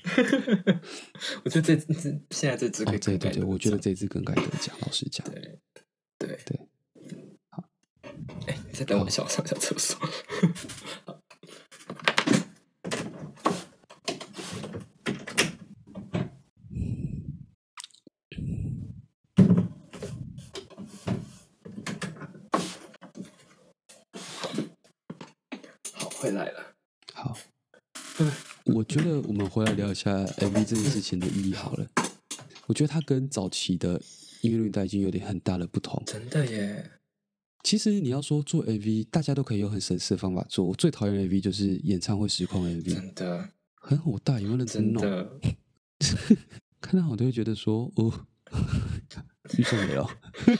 [LAUGHS] 我觉得这这现在这支可哦，以更改对对对，我觉得得这支更该得奖。老实讲，对对对，好，哎，你再等我一下，我上下厕所。[LAUGHS] 回来了。好，我觉得我们回来聊一下 MV 这件事情的意义好了。我觉得它跟早期的音乐录影带已经有点很大的不同。真的耶，其实你要说做 MV，大家都可以用很省事的方法做。我最讨厌的 MV 就是演唱会实况 MV，真的很火大，有没有认真弄？真的，[LAUGHS] 看到我都会觉得说，哦，[LAUGHS] 预算没有。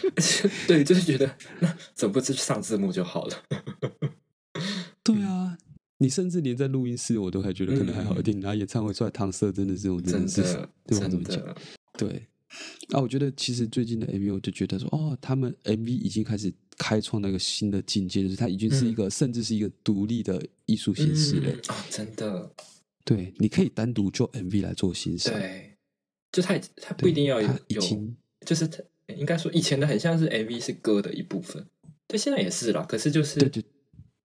[LAUGHS] 对，就是觉得那怎么不去上字幕就好了？对啊，你甚至连在录音室我都还觉得可能还好一点，拿演唱会出来搪塞，真的是我真真的是的，对我怎真么讲？的，对，啊，我觉得其实最近的 MV，我就觉得说，哦，他们 MV 已经开始开创那个新的境界，就是它已经是一个，甚至是一个独立的艺术形式了。真的，对，你可以单独就 MV 来做欣赏。对，就它它不一定要有就是它应该说以前的很像是 MV 是歌的一部分，对，现在也是啦，可是就是对对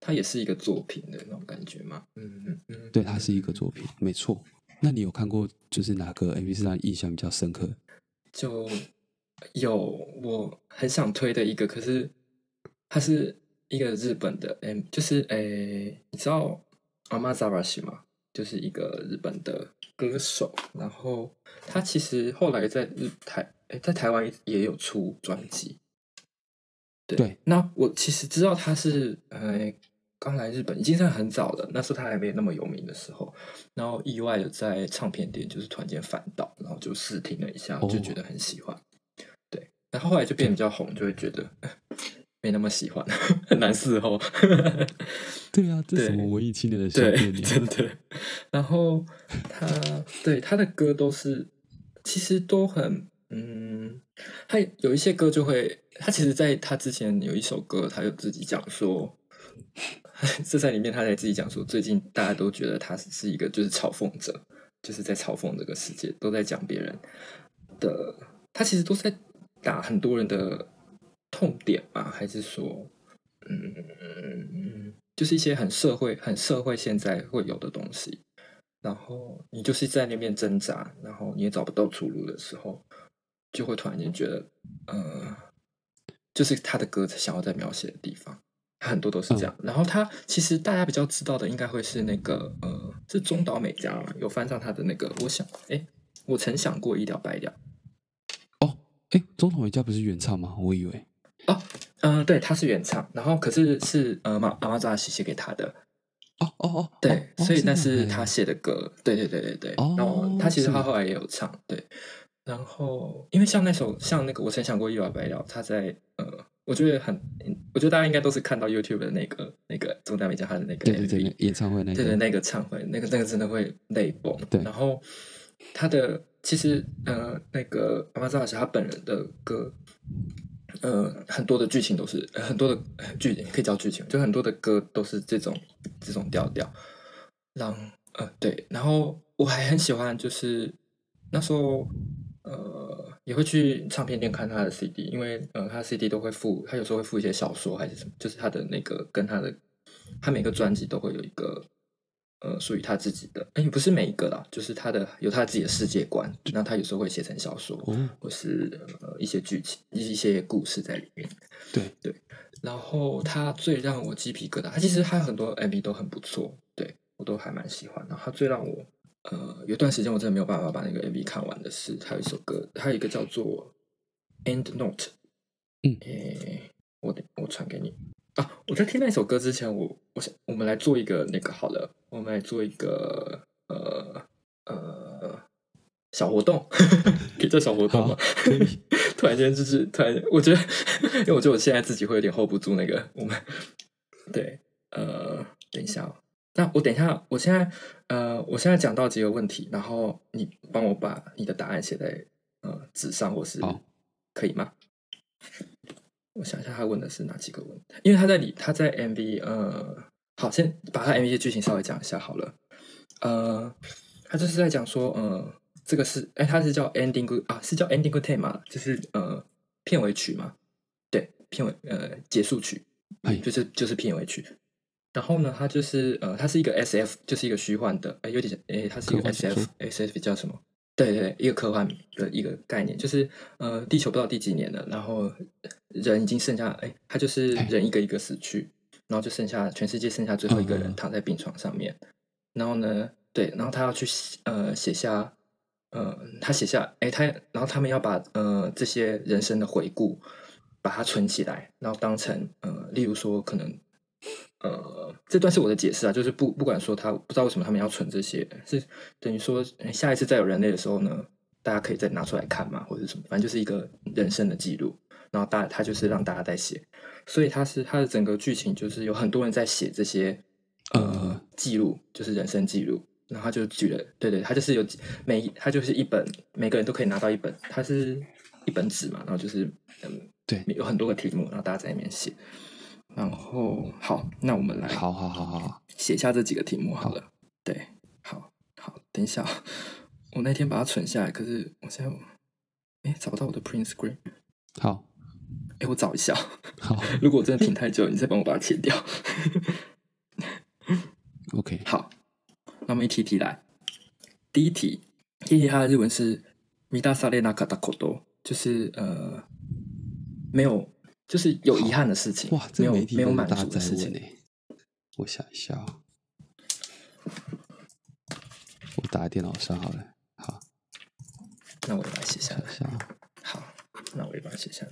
它也是一个作品的那种感觉嘛，嗯嗯嗯，对，它是一个作品，没错。那你有看过就是哪个 MV 是让你印象比较深刻？就有我很想推的一个，可是它是一个日本的，M，，就是诶，你知道阿玛扎拉西吗？就是一个日本的歌手，然后他其实后来在日台，诶，在台湾也有出专辑。对，对那我其实知道他是呃刚来日本，已经算很早了，那时候他还没有那么有名的时候，然后意外的在唱片店就是突然间翻到，然后就试听了一下，哦就觉得很喜欢。对，然后后来就变得比较红，就会觉得没那么喜欢，很难伺候。[LAUGHS] 对啊，这对什么文艺青年的小别对，扭？真的。然后他对他的歌都是，其实都很，嗯，他有一些歌就会，他其实在他之前有一首歌，他有自己讲说，[LAUGHS] 这在里面他在自己讲说，最近大家都觉得他是一个就是嘲讽者，就是在嘲讽这个世界，都在讲别人的，他其实都在打很多人的痛点吧，还是说，嗯，就是一些很社会、很社会现在会有的东西。然后你就是在那边挣扎，然后你也找不到出路的时候，就会突然间觉得，呃，就是他的歌想要在描写的地方，很多都是这样。然后他其实大家比较知道的，应该会是那个，呃，是中岛美嘉嘛，有翻上他的那个，我想，哎，我曾想过一了百了。哦，哎，中岛美嘉不是原唱吗？我以为哦，嗯、对，他是原唱，然后可是是呃马阿玛扎西写给他的，哦哦哦，对，哦所以那是他写的歌，对对对对对。哦然后他其实他后来也有唱，对。然后因为像那首像那个我曾想过一了百了，他在呃，我觉得很，我觉得大家应该都是看到 YouTube 的那个那个中大美嘉他的那个对对 MV 对，那演唱会那个，对对，那个唱会，那个那个真的会泪崩。对然后他的其实呃，那个阿玛扎老师他本人的歌，呃，很多的剧情都是、呃很多的呃剧可以叫剧情，就很多的歌都是这种这种调调。让呃对，然后我还很喜欢，就是那时候呃也会去唱片店看他的 CD，因为呃他的 CD 都会附，他有时候会附一些小说还是什么，就是他的那个跟他的他每个专辑都会有一个呃属于他自己的，哎，不是每一个啦，就是他的有他自己的世界观，那他有时候会写成小说，哦，或是呃一些剧情、一些故事在里面。对对，然后他最让我鸡皮疙瘩，他其实他很多 MV 都很不错，对我都还蛮喜欢。然后他最让我呃有段时间我真的没有办法把那个 MV 看完的是，他有一首歌，他有一个叫做《End Note》，嗯诶，我得我传给你啊！我在听那首歌之前，我我想我们来做一个那个好了，我们来做一个呃呃小活动，可以叫小活动吗 [LAUGHS] 突然间就是突然间，我觉得，因为我觉得我现在自己会有点 hold 不住那个我们对呃，等一下、哦，那我等一下，我现在呃，我现在讲到几个问题，然后你帮我把你的答案写在呃纸上，或是好可以吗？我想一下，他问的是哪几个问题？因为他在里，他在 MV，呃，好，先把他 MV 的剧情稍微讲一下好了。呃，他就是在讲说，呃，这个是，哎，他是叫 Ending Good 啊，是叫 Ending Good Theme，就是呃片尾曲嘛，对，片尾呃结束曲，哎就是就是片尾曲。然后呢，它就是呃，它是一个 SF，就是一个虚幻的，哎，有点哎，它是一个科幻小说 SF，SF 叫什么？对对对，一个科幻的一个概念，就是呃，地球不知道第几年了，然后人已经剩下，哎，他就是哎人一个一个死去，然然后就剩下全世界剩下最后一个人躺在病床上面，然后呢，对，然后他要去呃写下，呃，他写下，哎，他然后他们要把呃这些人生的回顾把它存起来，然后当成呃，例如说可能。呃，这段是我的解释啊，就是不不管说他不知道为什么他们要存这些，是等于说下一次再有人类的时候呢，大家可以再拿出来看嘛，或者什么，反正就是一个人生的记录。然后大他就是让大家在写，所以他是他的整个剧情就是有很多人在写这些呃呃记录，就是人生记录。然后他就举了，对对，他就是有每一他就是一本，每个人都可以拿到一本，它是一本纸嘛，然后就是嗯，对，有很多个题目，然后大家在里面写。然后好，那我们来好好好好。好，写下这几个题目好了。对，好好，等一下，我那天把它存下来，可是我现在哎找不到我的 print screen，好。哎我找一下，好。[LAUGHS] 如果我真的停太久，你再帮我把它切掉。[LAUGHS] OK，好，那我们一题一题来。第一题，第一题它的日文是“米达萨列纳卡达口多”，就是呃没有，就是有遗憾的事情，哇，没有没有满足的事情。我想一下哦，我打在电脑上好了，好，那我也把它写下来好，那我也把它写下来。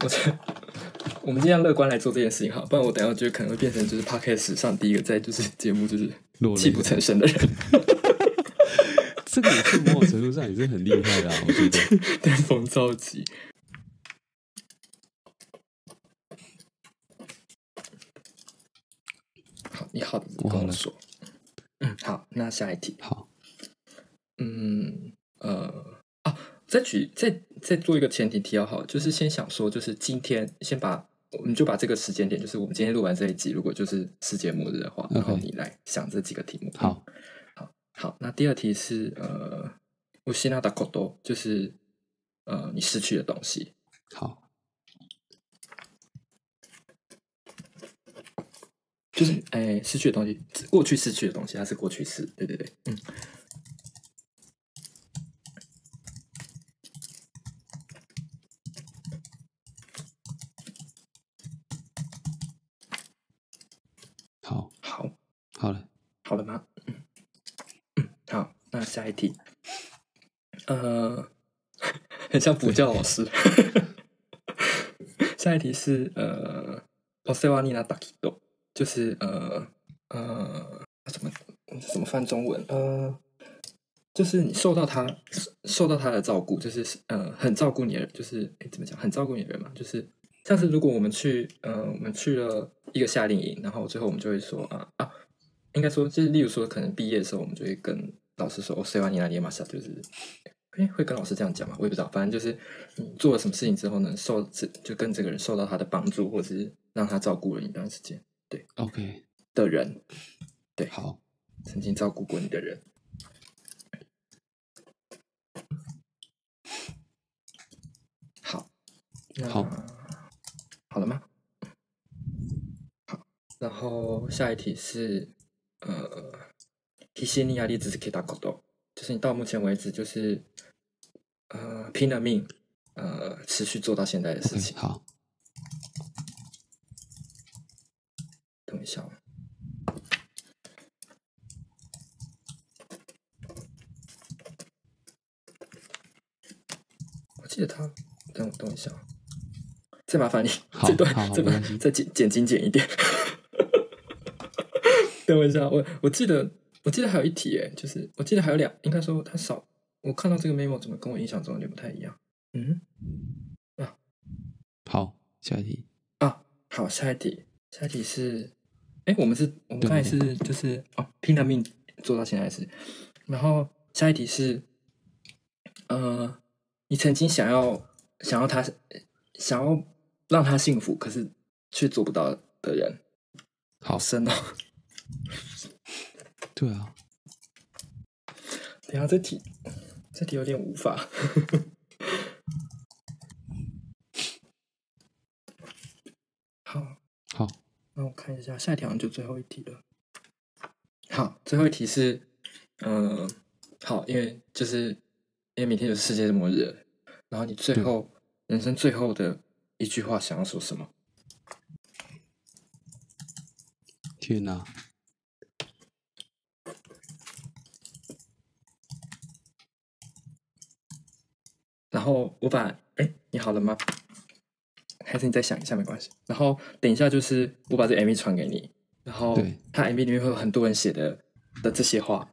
我觉得我们尽量乐观来做这件事情哈，不然我等一下就可能会变成就是 podcast 史上第一个在就是节目就是泣不成声的人，这个也是某种程度上也是很厉害的、啊，我觉得。[LAUGHS] 登峰造极。好，你好我跟我说。嗯，好，那下一题。好，嗯，呃，啊，再举再再做一个前提提要好，就是先想说，就是今天先把我们就把这个时间点，就是我们今天录完这一集，如果就是世界末日的话，然后你来想这几个题目。好，好，好，那第二题是呃，我希纳达口多，就是呃，你失去的东西。好，就是哎，失去的东西，过去失去的东西，它是过去式。对对对，嗯。好，好，好了，好了吗？嗯嗯，好，那下一题，呃，很像补教老师。下一题是呃，お世話になった人，就是呃呃，怎么怎么翻中文？呃，就是你受到他受到他的照顾，就是呃很照顾你的人，就是哎怎么讲，很照顾你的人嘛，就是像是如果我们去呃我们去了一个夏令营，然后最后我们就会说啊啊，应该说就是例如说可能毕业的时候，我们就会跟 老师说哦，谁把你那里马萨，就是哎会跟老师这样讲吗？我也不知道，反正就是你做了什么事情之后呢，受这就跟这个人受到他的帮助，或者是让他照顾了一段时间对。OK，的人，对。好，曾经照顾过你的人。好，那好。好了吗？好，然后下一题是呃，必死にやり続けたこと，就是你到目前为止就是呃拼了命呃持续做到现在的事 OK，情。好，等一下哦，我记得他，等我等我一下哦，再麻烦你好这段这段好好没关系再剪剪精简一点。[LAUGHS] 等我一下，我我记得 我记得还有一题诶，就是我记得还有两，应该说他少，我看到这个 memo 怎么跟我印象中有点不太一样？嗯，啊。好，下一题，啊，好，下一题，下一题是，哎，我们是我们对刚才是就是哦，拼了命做到现在是，然后下一题是，呃，你曾经想要想要他想要让他幸福，可是却做不到的人，好。好，深哦。对啊，等下这题这题有点无法。好，好，那我看一下，下一题好像就最后一题了。好，最后一题是嗯，好，因为就是因为明天就是世界末日了，然后你最后人生最后的一句话想要说什么？天哪！然后我把，哎，你好了吗？还是你再想一下没关系。然后等一下就是我把这 MV 传给你，然后对他 MV 里面会有很多人写的的这些话，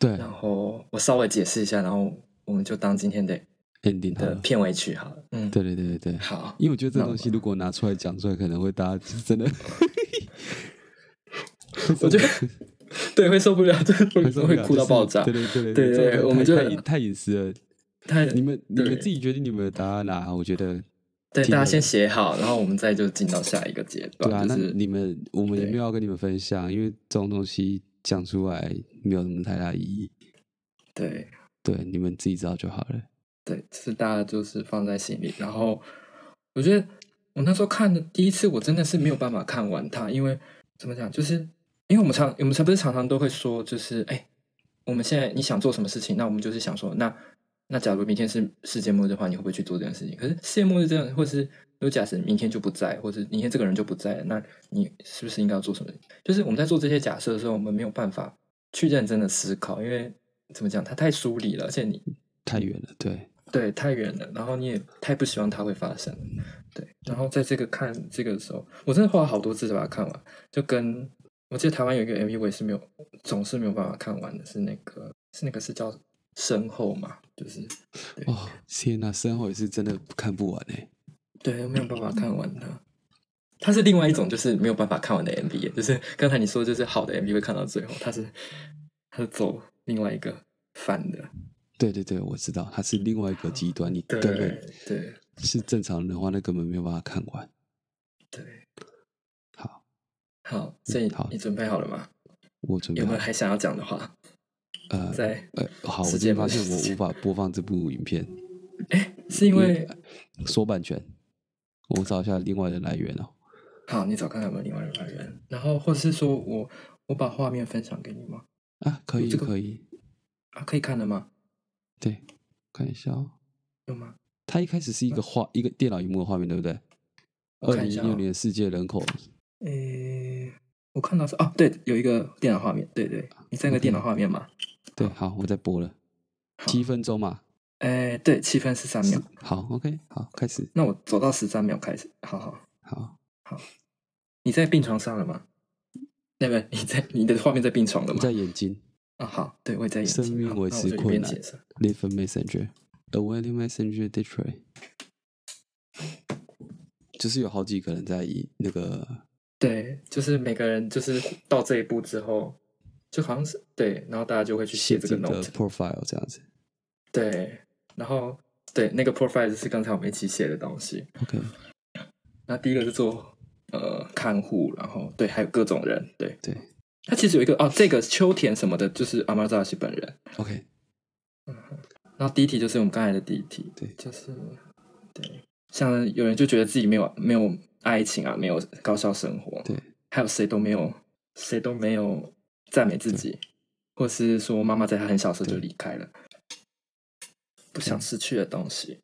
对然后我稍微解释一下，然后我们就当今天的，ending。的片尾曲好了。嗯，对对对对对，好，因为我觉得这那东西如果拿出来讲出来，可能会大家真的，[LAUGHS] 我觉得对会受不了，就是会会哭到爆炸。就是对对对对对这个我们就太隐私了。太你们你们自己决定你们的答案啦、我觉得对，大家先写好，然后我们再就进到下一个阶段。对啊，那就是你们我们也没有要跟你们分享，因为这种东西讲出来没有什么太大意义。对对，你们自己知道就好了。对，是大家就是放在心里。然后我觉得我那时候看的第一次，我真的是没有办法看完它，因为怎么讲，就是因为我们常我们常不是常常都会说，就是哎，我们现在你想做什么事情，那我们就是想说，那那假如明天是世界末日的话，你会不会去做这件事情？可是世界末日这样，或是如果假设明天就不在，或是明天这个人就不在了，那你是不是应该要做什么？就是我们在做这些假设的时候，我们没有办法去认真的思考，因为怎么讲，它太疏离了，而且你太远了，对，对，太远了，然后你也太不希望它会发生，对。然后在这个看这个的时候，我真的花了好多次才把它看完，就跟我记得台湾有一个 MV，我也是没有，总是没有办法看完的，是那个是那个是叫身后嘛，就是哦，天哪，身后也是真的看不完哎。对，没有办法看完它。它是另外一种，就是没有办法看完的 MV，就是刚才你说，就是好的 MV 会看到最后，它是它是走另外一个反的，对对对，我知道，它是另外一个极端，你对根本对是正常人的话，那根本没有办法看完。对。好，好，所以好你准备好了吗？我准备好有没有还想要讲的话？呃在呃，好，我今天发现我无法播放这部影片，[LAUGHS] 是因为说版权，我找一下另外的来源哦。好，你找看看有没有另外的来源，然后或者是说我我把画面分享给你吗？啊，可以这个可以，啊，可以看的吗？对，看一下哦。有吗？它一开始是一个画，一个电脑荧幕的画面，对不对？二零一六年世界人口，诶，我看到是哦，对，有一个电脑画面，对对，你在那个电脑画面吗？对，好，我在播了，七分钟嘛。诶，对，七分十三秒。好，OK，好，开始，那我走到十三秒开始，好好，好好，你在病床上了吗？那个你在你的画面在病床了吗？在眼睛啊，好，对，我也在眼睛。生命维持困难边解释。，Live a Messenger，A Waiting Messenger Detroit，就是有好几个人在以那个对，就是每个人就是到这一步之后，就好像是对，然后大家就会去写这个写进的 note，profile 这样子。对，然后对那个 profile 是刚才我们一起写的东西。OK，那第一个是做呃看护，然后对，还有各种人，对，对。他其实有一个哦，这个秋田什么的，就是阿玛扎西本人。，OK，嗯然后第一题就是我们刚才的第一题，对。就是对，像有人就觉得自己没有没有爱情啊，没有高校生活，对，还有谁都没有谁都没有赞美自己，或是说妈妈在他很小时候就对离开了，不想失去的东西。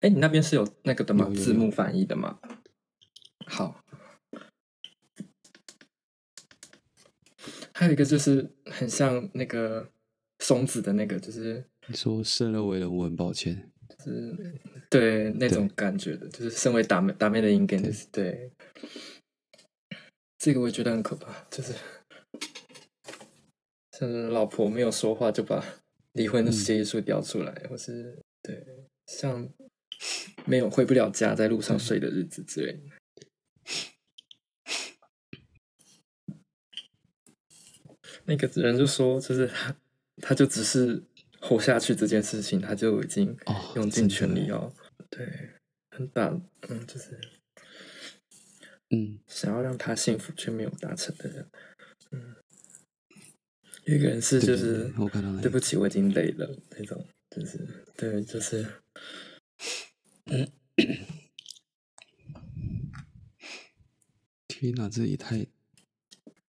哎，你那边是有那个的吗？字幕翻译的吗？好。还有一个就是很像那个松子的那个，就是你说生而为人，我很抱歉。就是对那种感觉的，就是身为打妹打妹的应该就是对。这个我也觉得很可怕，就是像是老婆没有说话就把离婚的协议书调出来，或是对像没有回不了家，在路上睡的日子之类的。那个人就说，就是他，[LAUGHS] 他就只是活下去这件事情，他就已经哦用尽全力要对很大，嗯，就是嗯，想要让他幸福却没有达成的人，嗯，有一个人是就是对我看到那个对不起，我已经累了那种，就是对，就是 [LAUGHS] 天哪，这也太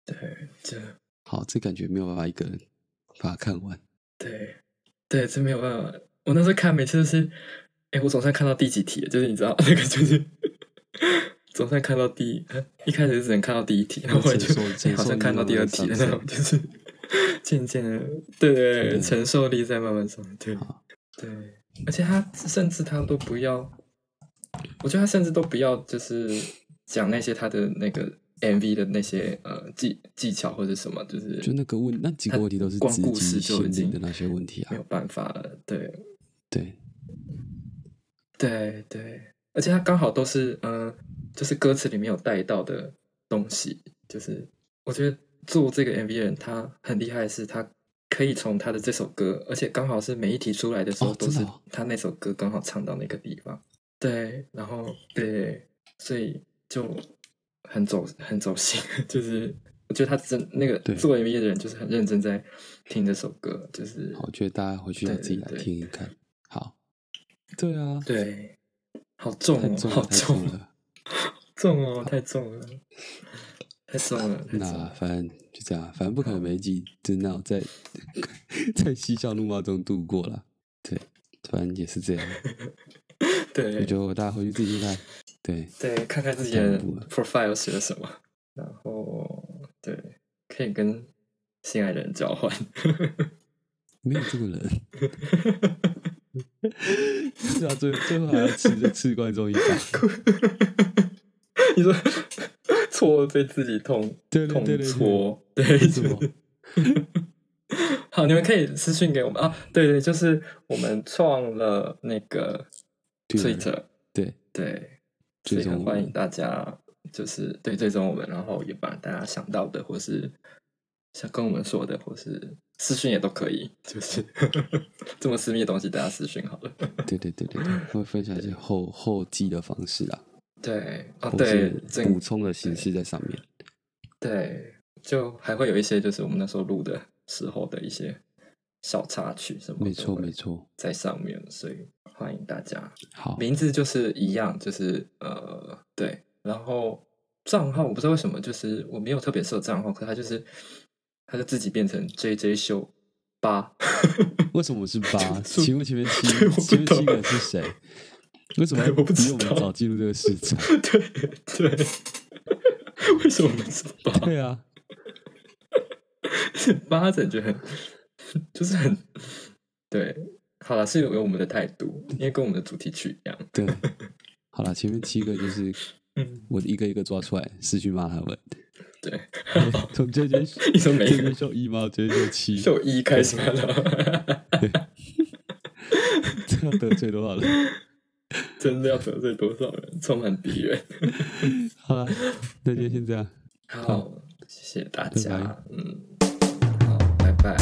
对，这好，这感觉没有办法一个人把它看完。对，对，这没有办法。我那时候看每次都是，哎，我总算看到第几题了，就是你知道 [LAUGHS] 那个就是 [LAUGHS] 总算看到第一开始只能看到第一题，然后后来就好像看到第二题了那种，就是 [LAUGHS] 渐渐的，对对，承受力在慢慢上，对对，而且他甚至他都不要，我觉得他甚至都不要，就是讲那些他的那个 MV 的那些呃技技巧或者什么，就是就那个问那几个问题都是光故事就已经的那些问题啊，没有办法了，对。对，对对，而且他刚好都是，嗯，就是歌词里面有带到的东西，就是我觉得做这个 MV 的人他很厉害的，是他可以从他的这首歌，而且刚好是每一题出来的时候都是他那首歌刚好唱到那个地方，对，然后对，所以就很走很走心，[LAUGHS] 就是我觉得他真那个做 MV 的人就是很认真在听这首歌，就是我觉得大家回去要自己来听一看。好，对啊，对，好重哦，好重了，[LAUGHS] 重哦，太重了，太爽了。那反正就这样，反正不可能每一集真的在 [LAUGHS] 在嬉笑怒骂中度过了。对，反正也是这样。[LAUGHS] 对，我就大家回去自己看。对，对，看看自己的 profile 写了什么，然后对，可以跟心爱的人交换。没有这个人。[LAUGHS] 是啊，最最后还要吃吃观众一把。你说戳被自己痛，痛戳，对什么？好，你们可以私信给我们啊。对对，就是我们创了那个 Twitter，对对，所以很欢迎大家，就是对追踪我们，然后也把大家想到的，或是想跟我们说的，或是。私信也都可以，就是 [LAUGHS] 这么私密的东西，大家私信好了。对对对对对，会分享一些后后记的方式啊。对，哦对，补充的形式在上面。对，就还会有一些，就是我们那时候录的时候的一些小插曲什么。没错没错，在上面，所以欢迎大家。好，名字就是一样，就是呃对，然后账号我不知道为什么，就是我没有特别设账号，可它就是。它就自己变成 J J 秀八，[LAUGHS] 为什么是八？[LAUGHS] 请问前面七前面七个是谁？[LAUGHS] [LAUGHS] [LAUGHS] 为什么我不知道？我们早进入这个事情，对对，为什么不知道？对啊，八感觉很就是很对。好了，是有有我们的态度，因为跟我们的主题曲一样。对，好了，前面七个就是我一个一个抓出来，失去骂他们。对，从这件你说每个秀一吗？这件七秀一开始了，这要得罪多少人？[LAUGHS] 真的要得罪多少人？充满敌人。[LAUGHS] 好了，那就先这样。好，谢谢大家。嗯，好，拜拜。